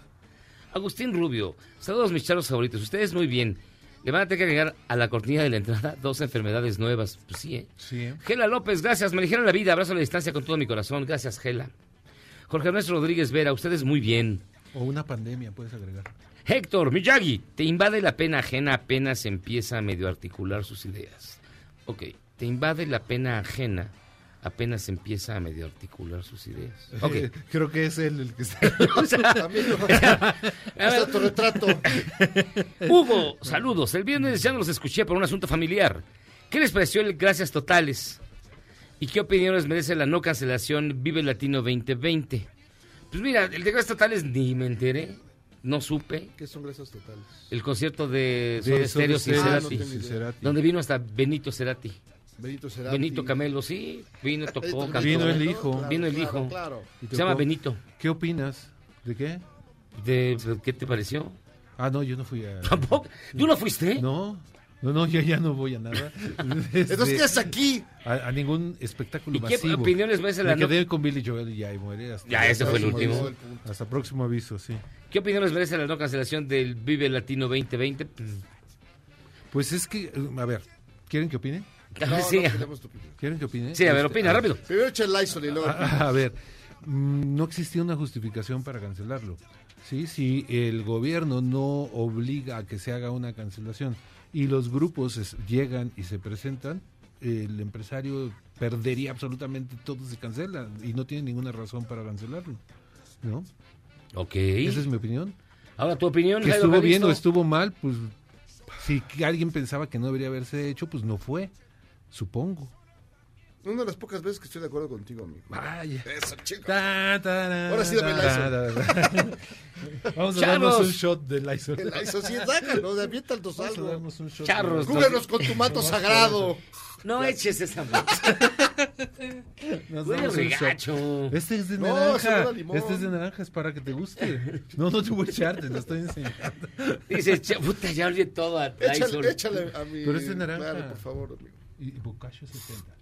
Agustín Rubio, saludos mis charlos favoritos. Ustedes muy bien. Le van a tener que agregar a la cortina de la entrada dos enfermedades nuevas. Pues sí, ¿eh? Sí, ¿eh? Gela López, gracias. Me dijeron la vida. Abrazo a la distancia con todo mi corazón. Gracias, Gela. Jorge Ernesto Rodríguez Vera, ustedes muy bien. O una pandemia, puedes agregar. Héctor Miyagi, te invade la pena ajena apenas empieza a medio articular sus ideas. Ok, te invade la pena ajena apenas empieza a medio articular sus ideas. Ok. Creo que es él el que está. O sea, está tu retrato. Hugo, saludos. El viernes ya no los escuché por un asunto familiar. ¿Qué les pareció el Gracias Totales? ¿Y qué opiniones merece la no cancelación Vive Latino 2020? Pues mira, el de Gracias Totales ni me enteré, no supe. ¿Qué son gracias totales? El concierto de De Soda Stereo Cerati. donde vino hasta Benito Cerati. Benito Cerati. Benito Camelo, sí, vino, tocó, cantó. Vino el hijo. claro, Vino el claro, hijo. Claro. Y Se llama. Benito. ¿Qué opinas? ¿De qué? De, ¿Qué te pareció? Ah, no, yo no fui a... ¿Tampoco? ¿Tú no fuiste? No, no, no, yo ya no voy a nada. Entonces, ¿qué haces aquí? A, a ningún espectáculo ¿Y qué masivo. opiniones merece la Me no- quedé con Billy Joel y ya y muere. Hasta, Ya, ese fue el próximo último. aviso. Hasta próximo aviso, sí. ¿Qué opiniones merece la no cancelación del Vive Latino 2020? Pues, Pues es que, a ver, ¿quieren que opine? No, sí, no queremos tu opinión. ¿Quieren que opine? sí, a ver, Este, opina, ah, rápido. Primero echa el Lysol y luego... A, ver, no existía una justificación para cancelarlo. Sí, si el gobierno no obliga a que se haga una cancelación y los grupos es- llegan y se presentan, el empresario perdería absolutamente todo si cancela y no tiene ninguna razón para cancelarlo. ¿No? Ok. Esa es mi opinión. Ahora, tu opinión, Que estuvo bien o estuvo mal, pues si alguien pensaba que no debería haberse hecho, pues no fue, supongo. Una de las pocas veces que estoy de acuerdo contigo, amigo. Vaya. Eso, chico. Ta, ta, ra, Ahora sí dame el. Vamos a darnos un shot de Lysol. El Lysol, sí, sácalo, de aviéntanos Vamos a algo. darnos un shot. Charros. Cúbrenos con tu manto sagrado. No eches esa Nos Huele damos un shot. regacho. Este es de No, naranja. saluda limón. Este es de naranja, es para que te guste. No, no te voy a echar, te lo estoy enseñando. Dice, "Che, puta, ya olvidé todo a Lysol". Échale, échale a mi... Pero es de naranja. Claro, por favor, amigo. Y y Boccaccio 70.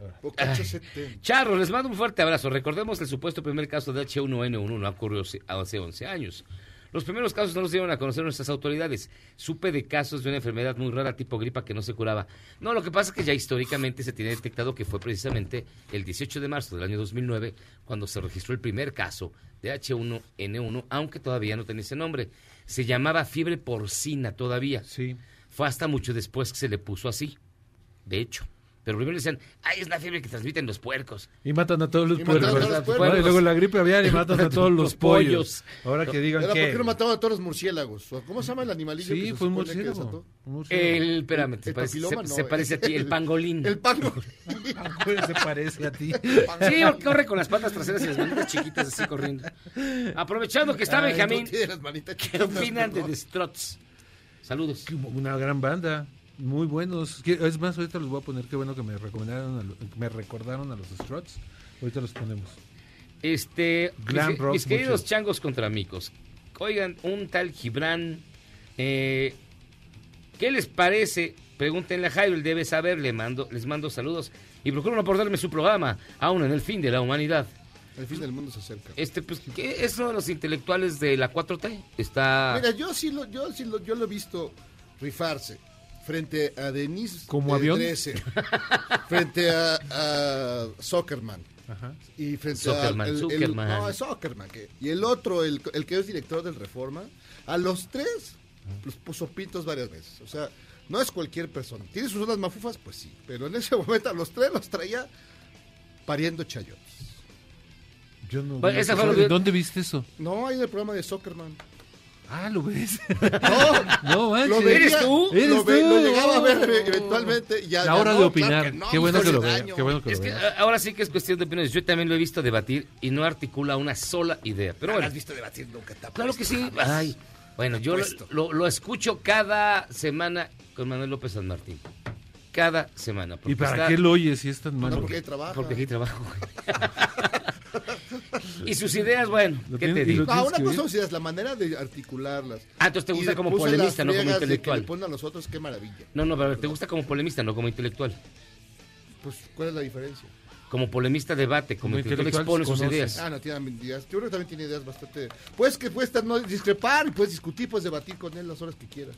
Ahora. Bocacho Ay. 70. Charros, les mando un fuerte abrazo. Recordemos el supuesto primer caso de H1N1 no ocurrió hace- hace 11 años. Los primeros casos no los dieron a conocer nuestras autoridades. Supe de casos de una enfermedad muy rara tipo gripa que no se curaba. No, lo que pasa es que ya históricamente se tiene detectado que fue precisamente el 18 de marzo del año 2009 cuando se registró el primer caso de H1N1, aunque todavía no tenía ese nombre. Se llamaba fiebre porcina todavía. Sí. Fue hasta mucho después que se le puso así. De hecho. Pero primero le decían, ay, es la fiebre que transmiten los puercos. Y matan a todos los Y a puercos. todos los Bueno, puercos. y luego la gripe aviar y matan a todos los Los pollos. Ahora que digan Era, ¿Por que... qué no mataban a todos los murciélagos? ¿O ¿Cómo se llama el animalillo que Sí, se fue un supone que murciélago. desató? Un murciélago. El, espérame, se, el parece, se- no, se parece a ti, el pangolín. El pango. se parece a ti. Sí, corre con las patas traseras y las manitas chiquitas así corriendo. Aprovechando que está Ay, Benjamín, No ¿qué opinan de. The Struts? Saludos. Una gran banda. Muy buenos. Es más, ahorita los voy a poner. Qué bueno que me recomendaron, a lo- me recordaron a los Struts. Ahorita los ponemos. Este, Glam mis, rock mis queridos mucho. changos contra amigos. Oigan, un tal Gibran, eh, ¿qué les parece? Pregúntenle a Jairo, él debe saber, le mando, les mando saludos y procuro no perderme su programa, aún en el fin de la humanidad. El fin del mundo se acerca. Este, pues, que es uno de los intelectuales de la 4T. Está... Mira, yo sí lo, yo sí lo, yo lo he visto rifarse frente a Denise ¿Como de avión? Frente a, a Zuckerman. Ajá. Y frente Zuckerman, a el- el- Zuckerman. no, es Zuckerman. que- y el otro, el, el que es director del Reforma, a los tres los puso pitos varias veces. O sea, no es cualquier persona. ¿Tiene sus zonas mafufas? Pues sí. Pero en ese momento a los tres los traía pariendo chayotes. Yo no. Bueno, vi esa eso. fue lo que- ¿Dónde viste eso? No, hay en el programa de Zuckerman. Ah, lo ves. No, no manches. lo veía, ¿Eres tú? ¿Eres lo, ve- tú? lo llegaba a ver eventualmente. y Ya, La hora ya de opinar. claro que no, qué bueno que lo vea. Qué bueno que Es lo que vea. ahora sí que es cuestión de opiniones. Yo también lo he visto debatir y no articula una sola idea. Pero bueno, has visto debatir nunca te claro que sí. Ay, bueno, yo lo- lo escucho cada semana con Manuel López San Martín. Cada semana. ¿Y para está- qué lo oyes si es tan malo? No, porque ahí trabaja. Porque aquí trabajo. y sus ideas, bueno, Lo ¿qué tiene- te digo? No, tienes una cosa sí es la manera de articularlas. Ah, entonces te gusta como polemista, no como de que intelectual. le a los otros, qué maravilla. No, no, pero te gusta como polemista, no como intelectual. Pues, ¿cuál es la diferencia? Como polemista debate, como, Como intelectual intelectual expone sus ideas. Ah, no, tiene ideas. Yo creo que también tiene ideas bastante... Pues que puedes estar, no discrepar, y puedes discutir, puedes debatir con él las horas que quieras.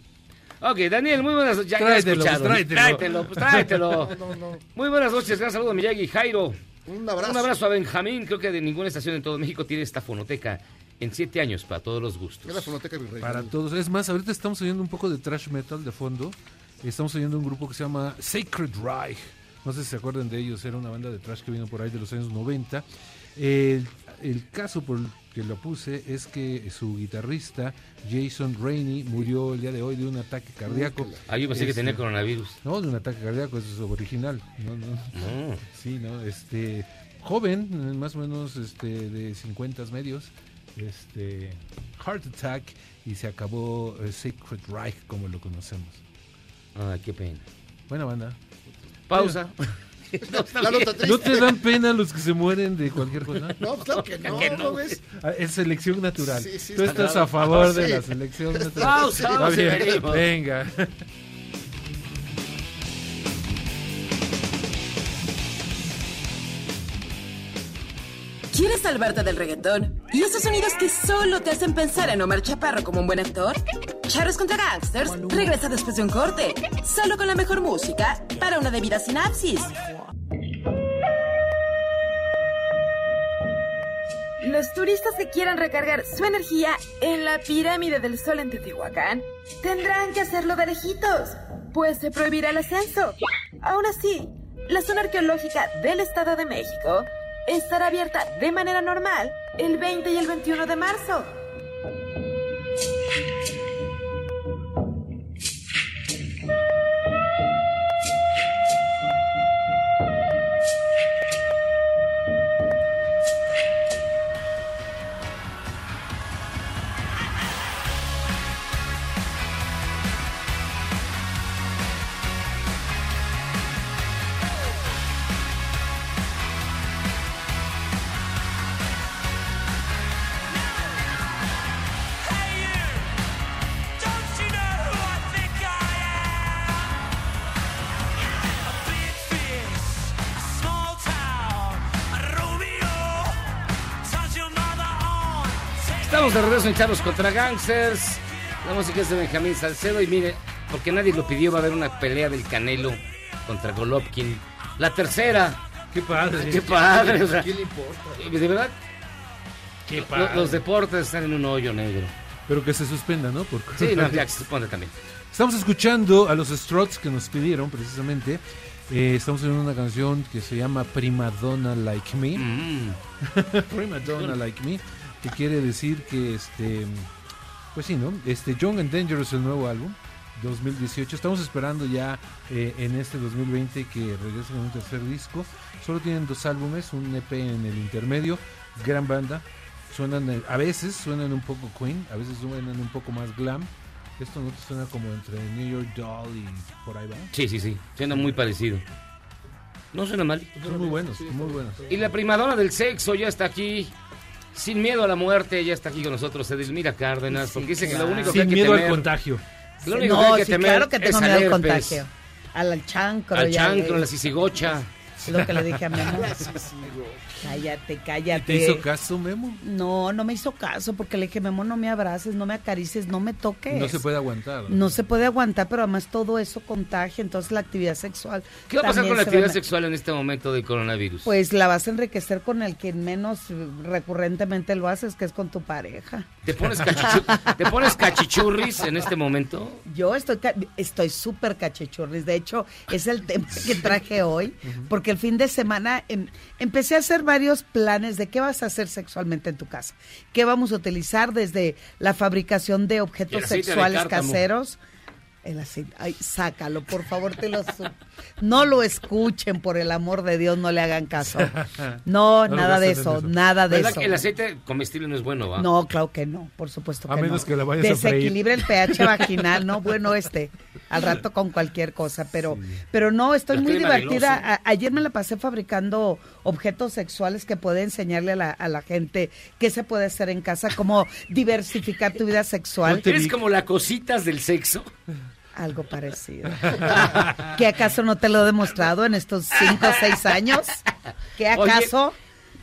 Ok, Daniel, muy buenas noches. Tráetelo, escuchado. pues, tráetelo. Tráetelo, pues, tráetelo. No, no. Muy buenas noches, gran saludo a Miyagi Jairo. Un abrazo. Un abrazo a Benjamín. Creo que de ninguna estación en todo México tiene esta fonoteca en siete años para todos los gustos. Es la fonoteca virrey. Para todos. Es más, ahorita estamos oyendo un poco de trash metal de fondo. Estamos oyendo un grupo que se llama Sacred Reich. No sé si se acuerdan de ellos, era una banda de trash que vino por ahí de los años 90. El, el caso por el que lo puse es que su guitarrista, Jason Rainey, murió el día de hoy de un ataque cardíaco. Ah, yo pensé que Este, tenía coronavirus. No, de un ataque cardíaco, eso es original. No, no. No. Sí, ¿no? Este, joven, más o menos este, de 50 medios, este, heart attack y se acabó eh, Sacred Reich como lo conocemos. Ay, qué pena. Buena banda. Pausa. No, La ¿No te dan pena los que se mueren de cualquier cosa? No, claro que no, Que no. ¿no ves? Ah, Es selección natural. Sí, sí, Tú está estás claro. a favor de la selección natural. Pausa, venga. ¿Quieres salvarte del reggaetón? ¿Y esos sonidos que solo te hacen pensar en Omar Chaparro como un buen actor? Charros contra Gangsters regresa después de un corte, solo con la mejor música para una debida sinapsis. Los turistas que quieran recargar su energía en la pirámide del sol en Teotihuacán tendrán que hacerlo de lejitos, pues se prohibirá el ascenso. Aún así, la zona arqueológica del Estado de México estará abierta de manera normal el 20 y el 21 de marzo. De regreso en Charlos contra Gangsters. La música es de Benjamín Salcedo y mire, porque nadie lo pidió, va a haber una pelea del Canelo contra Golovkin. La tercera. Qué padre. Qué padre. o sea, ¿Quién le importa? de verdad, Qué padre. los deportes están en un hoyo negro. Pero que se suspenda, ¿no? Sí, no, ya que se supone también. Estamos escuchando a los Struts que nos pidieron precisamente. Eh, estamos en una canción que se llama Primadonna Like Me. Mm. Primadonna Like Me. Que quiere decir que este. Pues sí, ¿no? Este Young and Dangerous, el nuevo álbum. 2018. Estamos esperando ya eh, en este 2020 que regresen con un tercer disco. Solo tienen dos álbumes, un EP en el intermedio. Gran banda. Suenan, eh, a veces suenan un poco Queen, a veces suenan un poco más glam. Esto no te suena como entre New York Doll y por ahí va. Sí, sí, sí. Suena muy parecido. No suena mal. Son muy buenos, muy buenos. Y la primadona del sexo ya está aquí. Sin miedo a la muerte, ya está aquí con nosotros Edelmira Cárdenas, porque dice que lo único que Sin hay que miedo al contagio. Lo único no, que hay que sí, temer claro que es tengo al miedo al contagio. Al, al chancro. Al chancro, a la sisigocha. Es lo que le dije a Memo. Cállate, cállate. ¿Te hizo caso, Memo? No, no me hizo caso porque le dije, Memo, no me abraces, no me acarices, no me toques. No se puede aguantar. No se puede aguantar, pero además todo eso contagia, entonces la actividad sexual. ¿Qué va a pasar con la actividad sexual en este momento de coronavirus? Pues la vas a enriquecer con el que menos recurrentemente lo haces, que es con tu pareja. ¿Te pones, cachichu- ¿Te pones cachichurris en este momento? Yo estoy ca- estoy súper cachichurris. De hecho, es el tema que traje hoy, porque el fin de semana em- empecé a hacer varios planes de qué vas a hacer sexualmente en tu casa. ¿Qué vamos a utilizar desde la fabricación de objetos de sexuales caseros? El aceite. Ay, sácalo, por favor, te lo su- No lo escuchen, por el amor de Dios, no le hagan caso. No, nada de eso, eso. nada de ¿Verdad eso. que el aceite comestible no es bueno, ¿va? No, claro que no, por supuesto que A menos no. que la vayas a freír. Desequilibra el pH vaginal, no bueno este, al rato con cualquier cosa, pero pero no, estoy La muy divertida. A- ayer me la pasé fabricando objetos sexuales que puede enseñarle a la, a la gente qué se puede hacer en casa, cómo diversificar tu vida sexual. ¿Eres como la cositas del sexo? Algo parecido. ¿Qué acaso no te lo he demostrado en estos cinco o seis años? ¿Qué Oye, acaso?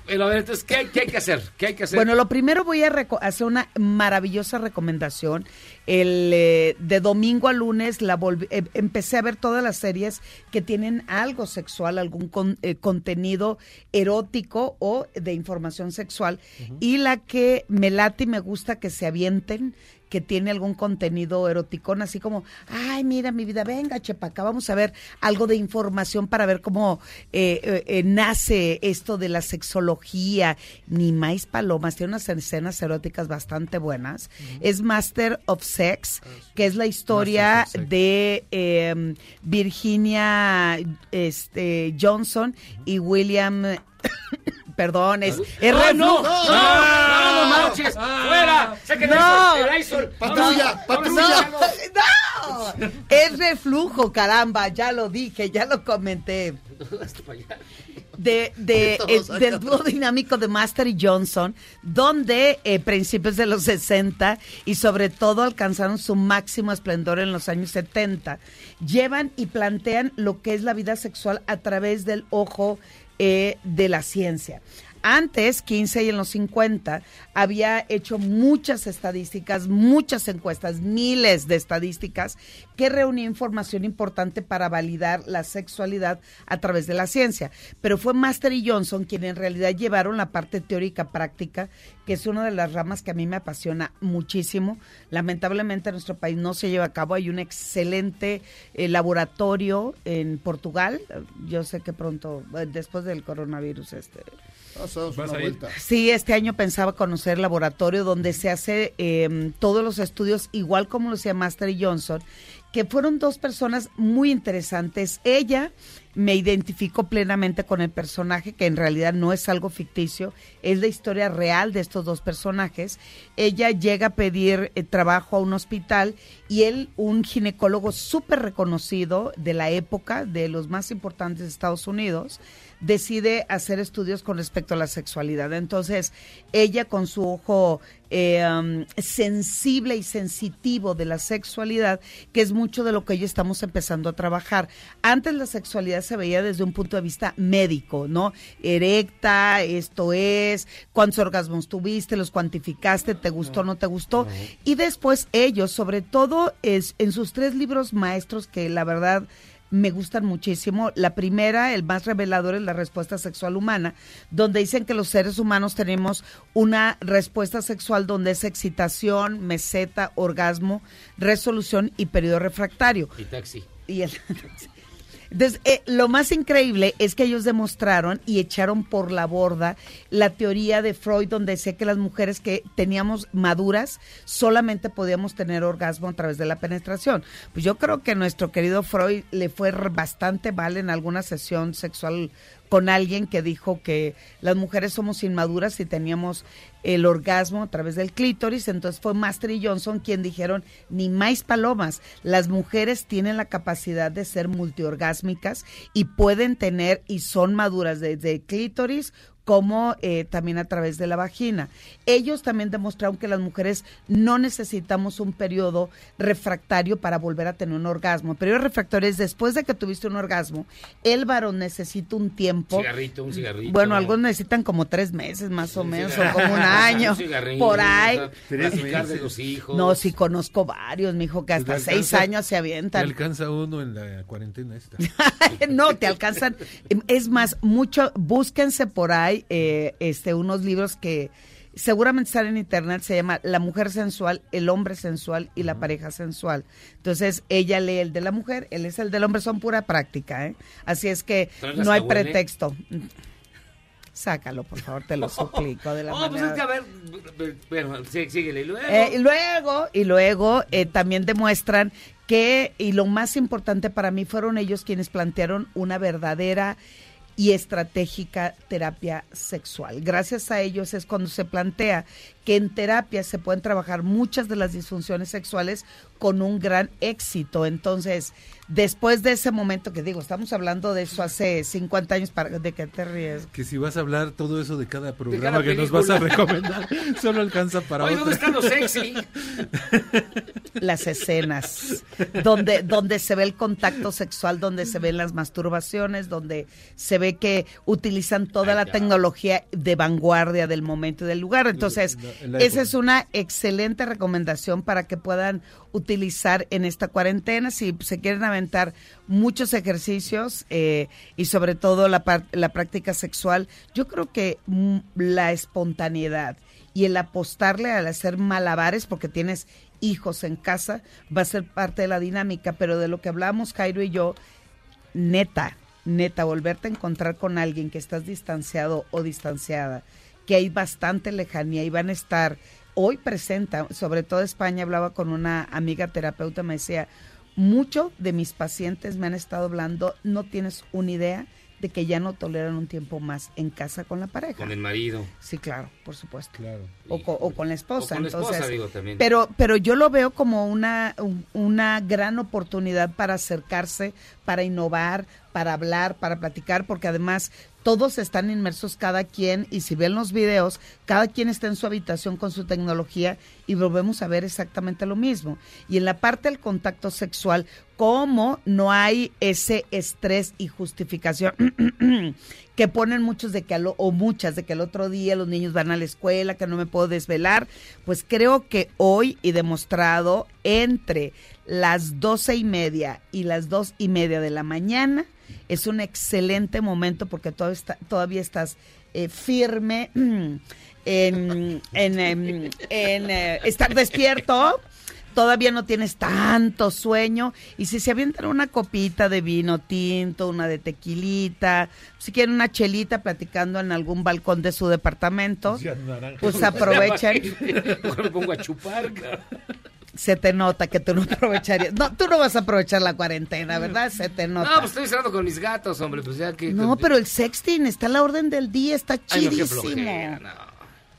Ver, entonces, ¿qué, qué hay que hacer? ¿Qué hay que hacer? Bueno, lo primero voy a reco- hacer una maravillosa recomendación. El eh, de domingo a lunes la volví- eh, empecé a ver todas las series que tienen algo sexual, algún con- eh, contenido erótico o de información sexual. Y la que me late y me gusta que se avienten que tiene algún contenido eroticón, así como, ay, mira mi vida, venga, chepa, acá vamos a ver algo de información para ver cómo eh, eh, eh, nace esto de la sexología. Ni más palomas, tiene unas escenas eróticas bastante buenas. Es Master of Sex, que es la historia de eh, Virginia este, Johnson y William... Perdón, es, reflujo. ¡No! ¡No, no manches! ¡Fuera! ¡Saquen No. ¡Patrulla! ¡Vamos, ¡Patrulla! ¡No! Es reflujo, caramba, ya lo dije, ya lo comenté. De, de, eh, del dúo dinámico de Master y Johnson, donde eh, principios de los 60 y sobre todo alcanzaron su máximo esplendor en los años 70, llevan y plantean lo que es la vida sexual a través del ojo eh, de la ciencia. Antes, 15 y en los 50, había hecho muchas estadísticas, muchas encuestas, miles de estadísticas que reunían información importante para validar la sexualidad a través de la ciencia. Pero fue Master y Johnson quienes en realidad llevaron la parte teórica práctica, que es una de las ramas que a mí me apasiona muchísimo. Lamentablemente en nuestro país no se lleva a cabo. Hay un excelente eh, laboratorio en Portugal. Yo sé que pronto, eh, después del coronavirus, este, ¿Vas una a ir? vuelta. Sí, este año pensaba conocer el laboratorio donde se hace eh, todos los estudios, igual como lo hacía Master y Johnson, que fueron dos personas muy interesantes. Ella me identificó plenamente con el personaje, que en realidad no es algo ficticio, es la historia real de estos dos personajes. Ella llega a pedir eh, trabajo a un hospital y él, un ginecólogo súper reconocido de la época, de los más importantes de Estados Unidos, decide hacer estudios con respecto a la sexualidad. Entonces, ella con su ojo eh, um, sensible y sensitivo de la sexualidad, que es mucho de lo que hoy estamos empezando a trabajar. Antes la sexualidad se veía desde un punto de vista médico, ¿no? Erecta, esto es, cuántos orgasmos tuviste, los cuantificaste, te gustó, no te gustó. Y después ellos, sobre todo es, en sus tres libros maestros, que la verdad me gustan muchísimo. La primera, el más revelador, es la respuesta sexual humana, donde dicen que los seres humanos tenemos una respuesta sexual donde es excitación, meseta, orgasmo, resolución y periodo refractario. Y taxi. Y el- Entonces, eh, lo más increíble es que ellos demostraron y echaron por la borda la teoría de Freud, donde decía que las mujeres que teníamos maduras solamente podíamos tener orgasmo a través de la penetración. Pues yo creo que nuestro querido Freud le fue bastante mal en alguna sesión sexual con alguien que dijo que las mujeres somos inmaduras y teníamos el orgasmo a través del clítoris, entonces fue Master y Johnson quien dijeron, ni más palomas, las mujeres tienen la capacidad de ser multiorgásmicas y pueden tener y son maduras desde clítoris como eh, también a través de la vagina. Ellos también demostraron que las mujeres no necesitamos un periodo refractario para volver a tener un orgasmo. El periodo refractario es después de que tuviste un orgasmo, el varón necesita un tiempo. Cigarrito, un cigarrito. Bueno, algunos necesitan como tres meses más o menos, o como un año, Un cigarrillo, por ahí. de los hijos. No, sí conozco varios, mijo, que hasta te seis años se Te avientan. alcanza uno en la cuarentena esta. no, te alcanzan. Es más, mucho, búsquense por ahí eh, este, unos libros que seguramente están en internet, se llama La mujer sensual, el hombre sensual y la pareja sensual. Entonces, ella lee el de la mujer, él es el del hombre, son pura práctica, ¿eh? Así es que no hay huele. pretexto. Sácalo, por favor, te lo suplico de la Oh, pues manera- es que a ver, bueno, sí, síguele. Y luego, eh, y luego, y luego eh, también demuestran que, y lo más importante para mí, fueron ellos quienes plantearon una verdadera y estratégica terapia sexual. Gracias a ellos es cuando se plantea que en terapia se pueden trabajar muchas de las disfunciones sexuales con un gran éxito. Entonces, después de ese momento que digo, estamos hablando de eso hace 50 años, para, ¿de qué te ríes? Que si vas a hablar todo eso de cada programa cada que nos vas a recomendar, solo alcanza para Oye. ¿dónde está lo sexy? las escenas donde donde se ve el contacto sexual, donde se ven las masturbaciones, donde se ve que utilizan toda la tecnología de vanguardia del momento y del lugar. Entonces, en la esa es una excelente recomendación para que puedan utilizar en esta cuarentena si se quieren aventar muchos ejercicios eh, y sobre todo la, la práctica sexual. Yo creo que mm, la espontaneidad y el apostarle al hacer malabares porque tienes hijos en casa va a ser parte de la dinámica, pero de lo que hablamos Jairo y yo, neta, neta, volverte a encontrar con alguien que estás distanciado o distanciada, que hay bastante lejanía y van a estar hoy presenta, sobre todo España, hablaba con una amiga terapeuta, me decía, mucho de mis pacientes me han estado hablando, no tienes una idea de que ya no toleran un tiempo más en casa con la pareja. Con el marido. Sí, claro, por supuesto. Claro. O, co- o con la esposa. O con la esposa, entonces, digo, también. Pero, pero yo lo veo como una, un- una gran oportunidad para acercarse, para innovar, para hablar, para platicar, porque además todos están inmersos cada quien y si ven los videos, cada quien está en su habitación con su tecnología y volvemos a ver exactamente lo mismo. Y en la parte del contacto sexual, como no hay ese estrés y justificación que ponen muchos de que al o- o muchas de que el otro día los niños van a la escuela, que no me puedo desvelar, pues creo que hoy y demostrado entre las doce y media y las dos y media de la mañana es un excelente momento porque todavía, está- todavía estás eh, firme en, em, eh, estar despierto todavía no tienes tanto sueño y si se avientan una copita de vino tinto, una de tequilita, si quieren una chelita platicando en algún balcón de su departamento, pues aprovechen. Me pongo a chupar. Se te nota que tú no aprovecharías. No, tú no vas a aprovechar la cuarentena, ¿verdad? Se te nota. No, pues estoy cerrando con mis gatos, hombre. Pues ya que. No, pero el sexting está a la orden del día, está Ay, no, qué chidísimo. flojera, no.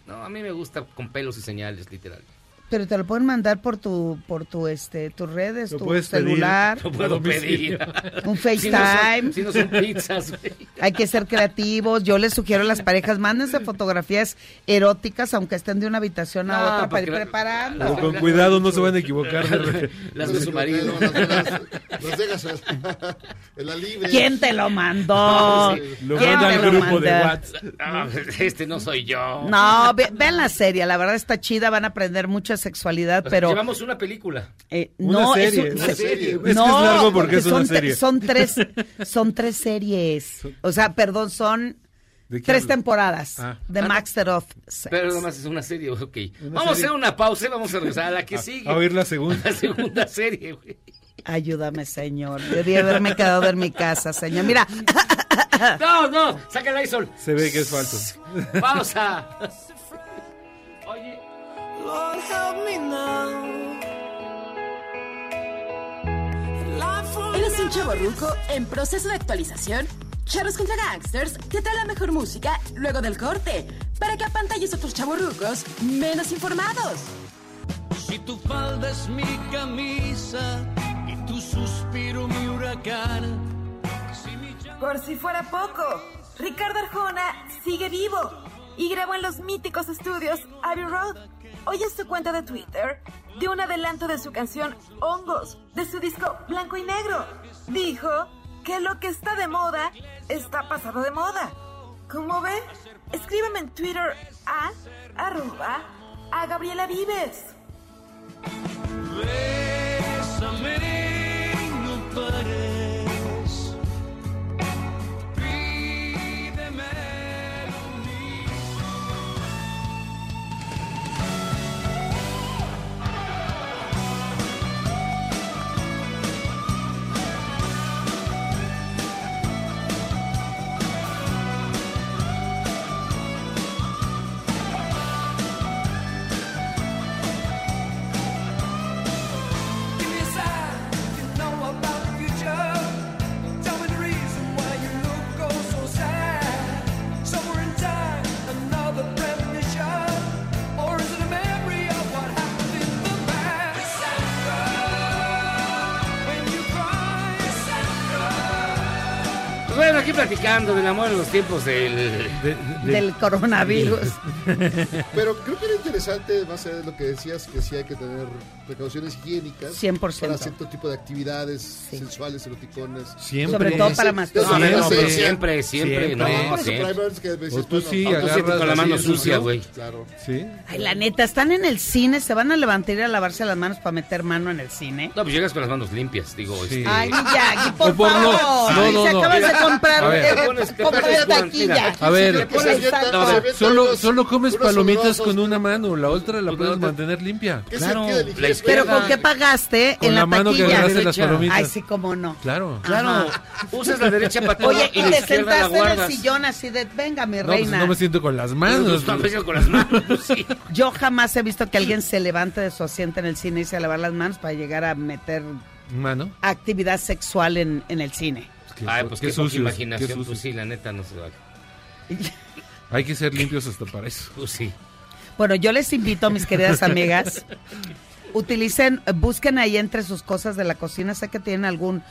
No, a mí me gusta con pelos y señales, literal. Pero te lo pueden mandar por tu, por tu, este, tus redes, Lo tu pedir. celular. Lo puedo pedir. Un Si no son- FaceTime. Si no son, pizzas, güey. Hay que ser creativos. Yo les sugiero a las parejas, mándense fotografías eróticas, aunque estén de una habitación a No, otra para ir la- con cuidado, no se van a equivocar. de- Las de su marido. Las dejas, en la libre. ¿Quién te lo mandó? No, sí. Lo ¿Quién manda te al lo grupo de? WhatsApp. Ah, este no soy yo. No, ve- vean la serie, la verdad está chida, van a aprender mucha sexualidad, pero Llevamos una película. eh, Una no, serie, es, un- una se- serie. Es que no, es largo porque es una son, tre- serie. son tres, son tres series, o sea, perdón, son ¿De qué tres temporadas Ah. de Master of Sex. Pero nomás es una serie, ok. Una vamos a hacer una pausa y vamos a regresar a la que A- sigue. a oír la segunda. La segunda serie, güey. Ayúdame, señor. Debí haberme quedado en mi casa, señor. Mira, No, no, saca el ISOL. Se ve que es falso. Pausa. Oye. Lord, help me now. ¿Eres un chavo ruco en proceso de actualización? Charros contra Gangsters te trae la mejor música luego del corte para que apantalles a otros chavos rucos menos informados. Si tu falda es mi camisa y tu suspiro mi huracán. Por si fuera poco, Ricardo Arjona sigue vivo y grabó en los míticos estudios Abbey Road. Hoy en su cuenta de Twitter dio un adelanto de su canción Hongos, de su disco Blanco y Negro. Dijo que lo que está de moda está pasado de moda. ¿Cómo ve? Escríbame en Twitter a arroba a Gabriela Vives. Aquí platicando del amor en los tiempos del... Del coronavirus. Pero creo que era interesante, más allá de lo que decías, que sí hay que tener precauciones higiénicas. 100%. Para cierto tipo de actividades sensuales, eroticones. Siempre. Sobre todo para masturbar. No, no, no, Sí, pero sí. siempre, siempre, no, Por eso, siempre. pero hay veces que decís, O tú bueno, sí aunque agarras agarras con la mano sucia, ¿no? güey. Claro. Sí. Ay, la neta, están en el cine, se van a levantar y a lavarse las manos para meter mano en el cine. No, pues llegas con las manos limpias, digo. Sí. Este... Ay, Jackie, por, O por no- favor. no, no, se no. acabas de comprar, Eh, comprar taquilla. A ver, Solo, solo comes palomitas con una mano, la otra la puedes mantener limpia. ¿Qué Claro. Pero ¿con qué pagaste Con en la, la, mano que taquilla? agarraste las palomitas. Ay, sí, cómo no. Claro. Claro, usas la derecha para todo Oye, y te sentaste en el sillón así de, venga, mi pues reina. no me siento con las manos. Pues, no, me siento con las manos, sí. Yo jamás he visto que alguien se levante de su asiento en el cine y se lavar las manos para llegar a meter Mano. actividad sexual en, en el cine. Qué, Ay, pues qué qué, sucios, qué imaginación, sucios. pues sí, la neta no se vale. Hay que ser limpios hasta para eso. Pues sí. Bueno, yo les invito, mis queridas amigas, utilicen, busquen ahí entre sus cosas de la cocina, sé que tienen algún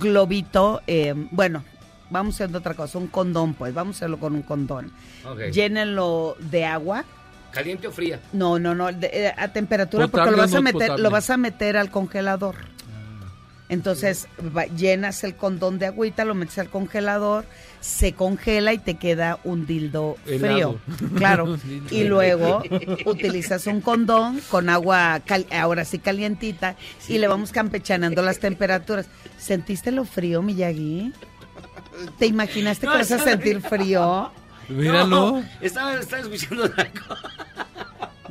globito, eh, bueno, vamos haciendo otra cosa, un condón, pues, vamos a hacerlo con un condón. Ok. Llénenlo de agua. ¿Caliente o fría? No, no, no, de- eh, a temperatura porque lo vas a meter, potable. lo vas a meter al congelador. Entonces va- llenas el condón de agüita, lo metes al congelador, se congela y te queda un dildo Helado. frío. Claro. Y luego utilizas un condón con agua, cal- ahora sí calientita, y le vamos campechanando las temperaturas. ¿Sentiste lo frío, Miyagi? ¿Te imaginaste No, que vas a sentir frío? Míralo. No, estaba, estaba escuchando algo.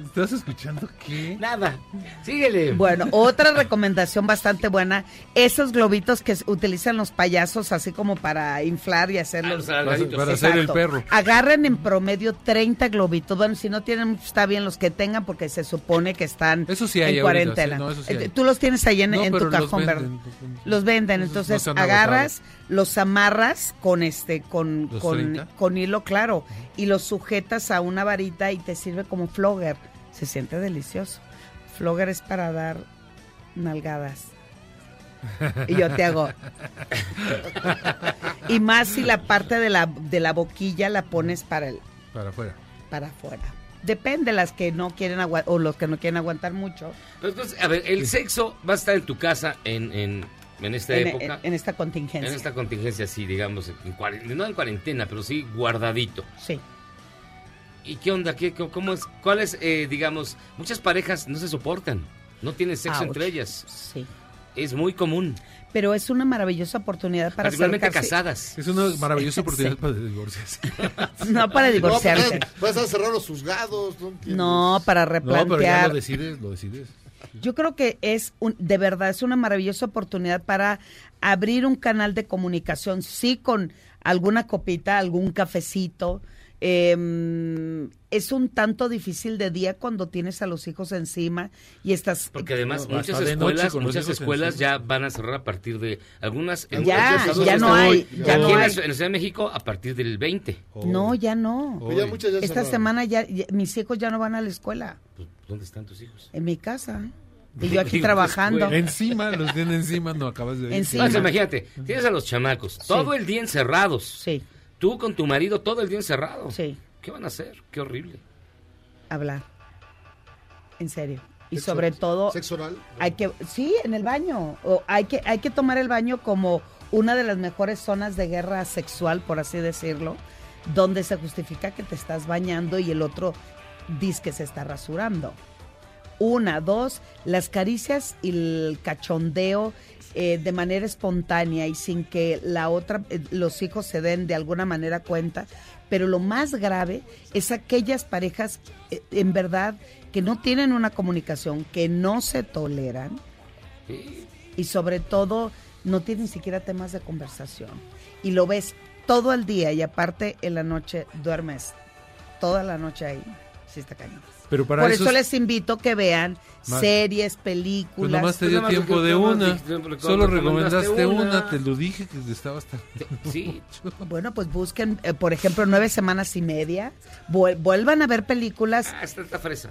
¿Estás escuchando qué? Nada. Síguele. Bueno, otra recomendación bastante buena, esos globitos que utilizan los payasos así como para inflar y Ah, hacerlos. los alargaditos. Para hacer el perro. Agarren en promedio 30 globitos. Bueno, si no tienen, está bien los que tengan porque se supone que están Eso sí hay en ahorita, cuarentena. sí, no, eso sí Eh, hay. Tú los tienes ahí en, No, en tu cajón, ¿verdad? venden. Los venden, no entonces agarras, los amarras con este, con, ¿Los con, 30? con hilo claro, y los sujetas a una varita y te sirve como flogger. Se siente delicioso. Flogger es para dar nalgadas. Y yo te hago. y más si la parte de la, de la boquilla la pones para el, Para afuera. para afuera. Depende las que no quieren aguantar o los que no quieren aguantar mucho Pero entonces, a ver, el sexo va a estar en tu casa en, en, en esta en, época. en- en esta contingencia. En esta contingencia, sí, digamos, no en cuarentena, pero sí guardadito. Sí. ¿Y qué onda? ¿Qué, cómo- es? ¿Cuál es, eh, digamos, muchas parejas no se soportan, no tienen sexo Ouch. entre ellas? Sí. Es muy común, Pero es una maravillosa oportunidad para particularmente acercarse- casadas. Es una maravillosa oportunidad Sí. para divorciarse. No para No, divorciarse. pues, vas a cerrar los juzgados. No. No, para No, pero ya replantear. lo decides, lo decides. Yo creo que es un, de verdad es una maravillosa oportunidad para abrir un canal de comunicación, sí con alguna copita, algún cafecito. Eh, es un tanto difícil de día cuando tienes a los hijos encima y estás Porque además No, muchas escuelas, muchas escuelas encima. ya van a cerrar a partir de algunas. en Ya, ya no hay, ya aquí no en la hay. Ciudad- en la Ciudad de México a partir del 20. no, ya no. Ya muchas ya Esta semana ya, ya- mis hijos ya no van a la escuela, Pues, ¿Dónde están tus hijos? en mi casa. Y yo aquí trabajando. Encima, los tienen encima, no acabas de ver. Encima. Entonces, imagínate, tienes a los chamacos todo el día encerrados. Sí. Tú con tu marido todo el día encerrado. Sí. ¿Qué van a hacer? Qué horrible. Hablar. En serio. Y ¿Sexo- sobre todo ¿Sexo oral? hay que sí, en el baño. O hay que hay que tomar el baño como una de las mejores zonas de guerra sexual, por así decirlo, donde se justifica que te estás bañando y el otro dice que se está rasurando. Una, dos, las caricias y el cachondeo eh, de manera espontánea y sin que la otra, eh, los hijos se den de alguna manera cuenta. Pero lo más grave es aquellas parejas, eh, en verdad, que no tienen una comunicación, que no se toleran y sobre todo no tienen siquiera temas de conversación. Y lo ves todo el día y aparte en la noche duermes toda la noche ahí. Sí está cañón. Pero para Por eso eso, es- les invito que vean series, Pues películas. nomás te dio nomás tiempo de una. Solo recomendaste una. una. te lo dije que estaba hasta. Sí. Bueno, pues busquen, eh, por ejemplo, nueve semanas y media. Vuel- vuelvan a ver películas. Ah, está, está fresa.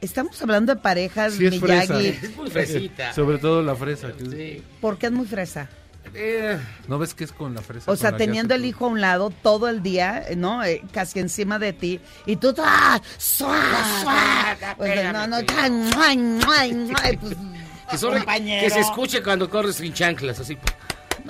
Estamos hablando de parejas, Sí, es fresa. Miyagi. Es muy fresita. Sobre todo la fresa. que es- Sí. Porque es muy fresa. Eh, ¿No ves que es con la fresa? O sea, teniendo el hijo a un lado todo el día, ¿no? Eh, casi encima de ti. Y tú, ¡ah! Pues, no, no. Pues, que, solo- que se escuche cuando corres sin chanclas, así.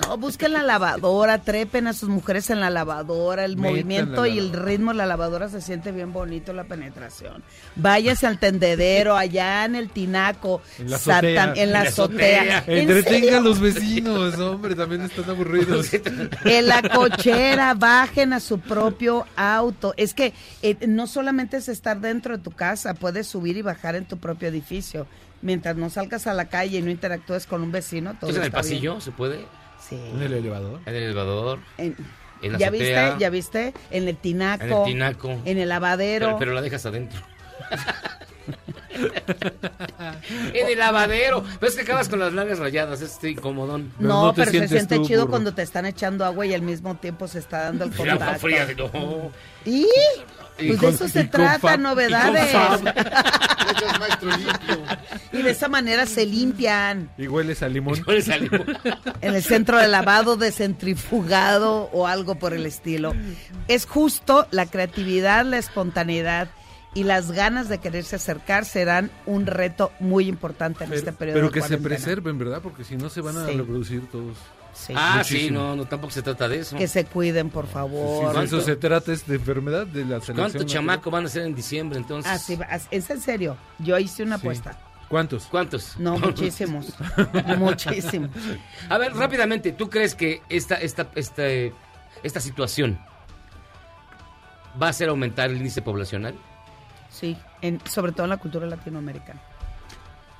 No, busquen la lavadora, trepen a sus mujeres en la lavadora, el movimiento la y el ritmo de la lavadora se siente bien bonito la penetración. Váyase al tendedero, allá en el tinaco, En la azotea. en la En la azotea. ¿En Entretenga a los vecinos, hombre, también están aburridos. En la cochera, bajen a su propio auto. Es que eh, no solamente es estar dentro de tu casa, puedes subir y bajar en tu propio edificio. Mientras no salgas a la calle y no interactúes con un vecino, todo ¿Es en el bien. pasillo? ¿Se puede? Sí. ¿En el elevador? En el elevador. En- En la ¿Ya azotea. viste? ¿Ya viste? En el tinaco. En el tinaco. En el lavadero. Pero, pero la dejas adentro. en el lavadero. Pero es que acabas con las nalgas rayadas, es este incomodón. no, pero se siente chido cuando te están echando agua y al mismo tiempo se está dando el contacto. fría, no. ¿Y? Pues con- de eso se trata, fab- novedades. y Y de esa manera se limpian. Y hueles a limón. En el centro de lavado, descentrifugado o algo por el estilo. Es justo la creatividad, la espontaneidad y las ganas de quererse acercar serán un reto muy importante en este periodo. Pero de que se preserven, ¿verdad? Porque si no se van a Sí. reproducir todos. Sí. Ah, sí, no, no, tampoco se trata de eso. Que se cuiden, por favor. eso se trata es de enfermedad de la selección. ¿Cuánto natural. chamaco van a ser en diciembre entonces? Ah, sí, es en serio. Yo hice una Sí. apuesta. ¿Cuántos? ¿Cuántos? No, muchísimos. muchísimos. A ver, rápidamente, ¿tú crees que esta, esta, esta, esta situación va a hacer aumentar el índice poblacional? Sí, en, sobre todo en la cultura latinoamericana.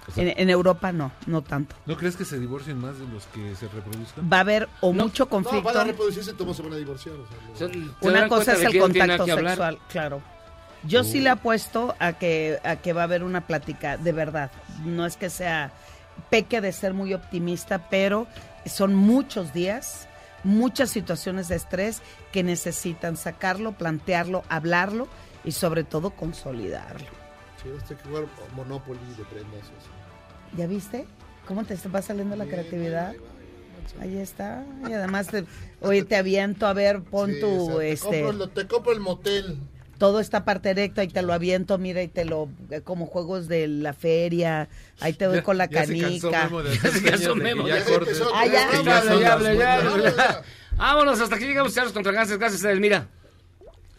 O sea- En, en Europa no, no tanto. ¿No crees que se divorcien más de los que se reproduzcan? Va a haber o mucho No, conflicto. para reproducirse, todos se van a divorciar. o sea, no- Una cosa es el contacto sexual, claro. Yo sí le apuesto a que, a que va a haber una plática, de verdad. No es que sea peque de ser muy optimista, pero son muchos días, muchas situaciones de estrés que necesitan sacarlo, plantearlo, hablarlo y sobre todo consolidarlo. Sí, este que jugar Monopoly de prendas. o sea. ¿Ya viste? ¿Cómo te va saliendo la creatividad? Ahí está. Y además, te, oye, te aviento, a ver, pon Sí, tu, o sea, te este... compro el- te compro el motel. todo esta parte recta y te lo aviento, mira, y te lo, eh, como juegos de la feria, ahí te doy Ya- con la ya canica. Ya. Vámonos, hasta aquí llegamos, Charlos contra Ganses. Gracias, Edelmira.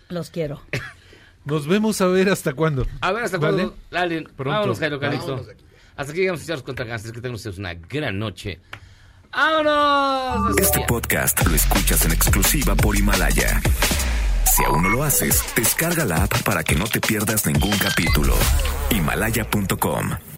Los quiero. Nos vemos a ver hasta cuándo. A ver, hasta ¿Vale? cuándo. Vámonos, Jairo Calixto. Hasta aquí llegamos, Charlos contra Ganses. Que tengan ustedes una gran noche. ¡Vámonos! Este podcast lo escuchas en exclusiva por Himalaya. Si aún no lo haces, descarga la app para que no te pierdas ningún capítulo. Himalaya.com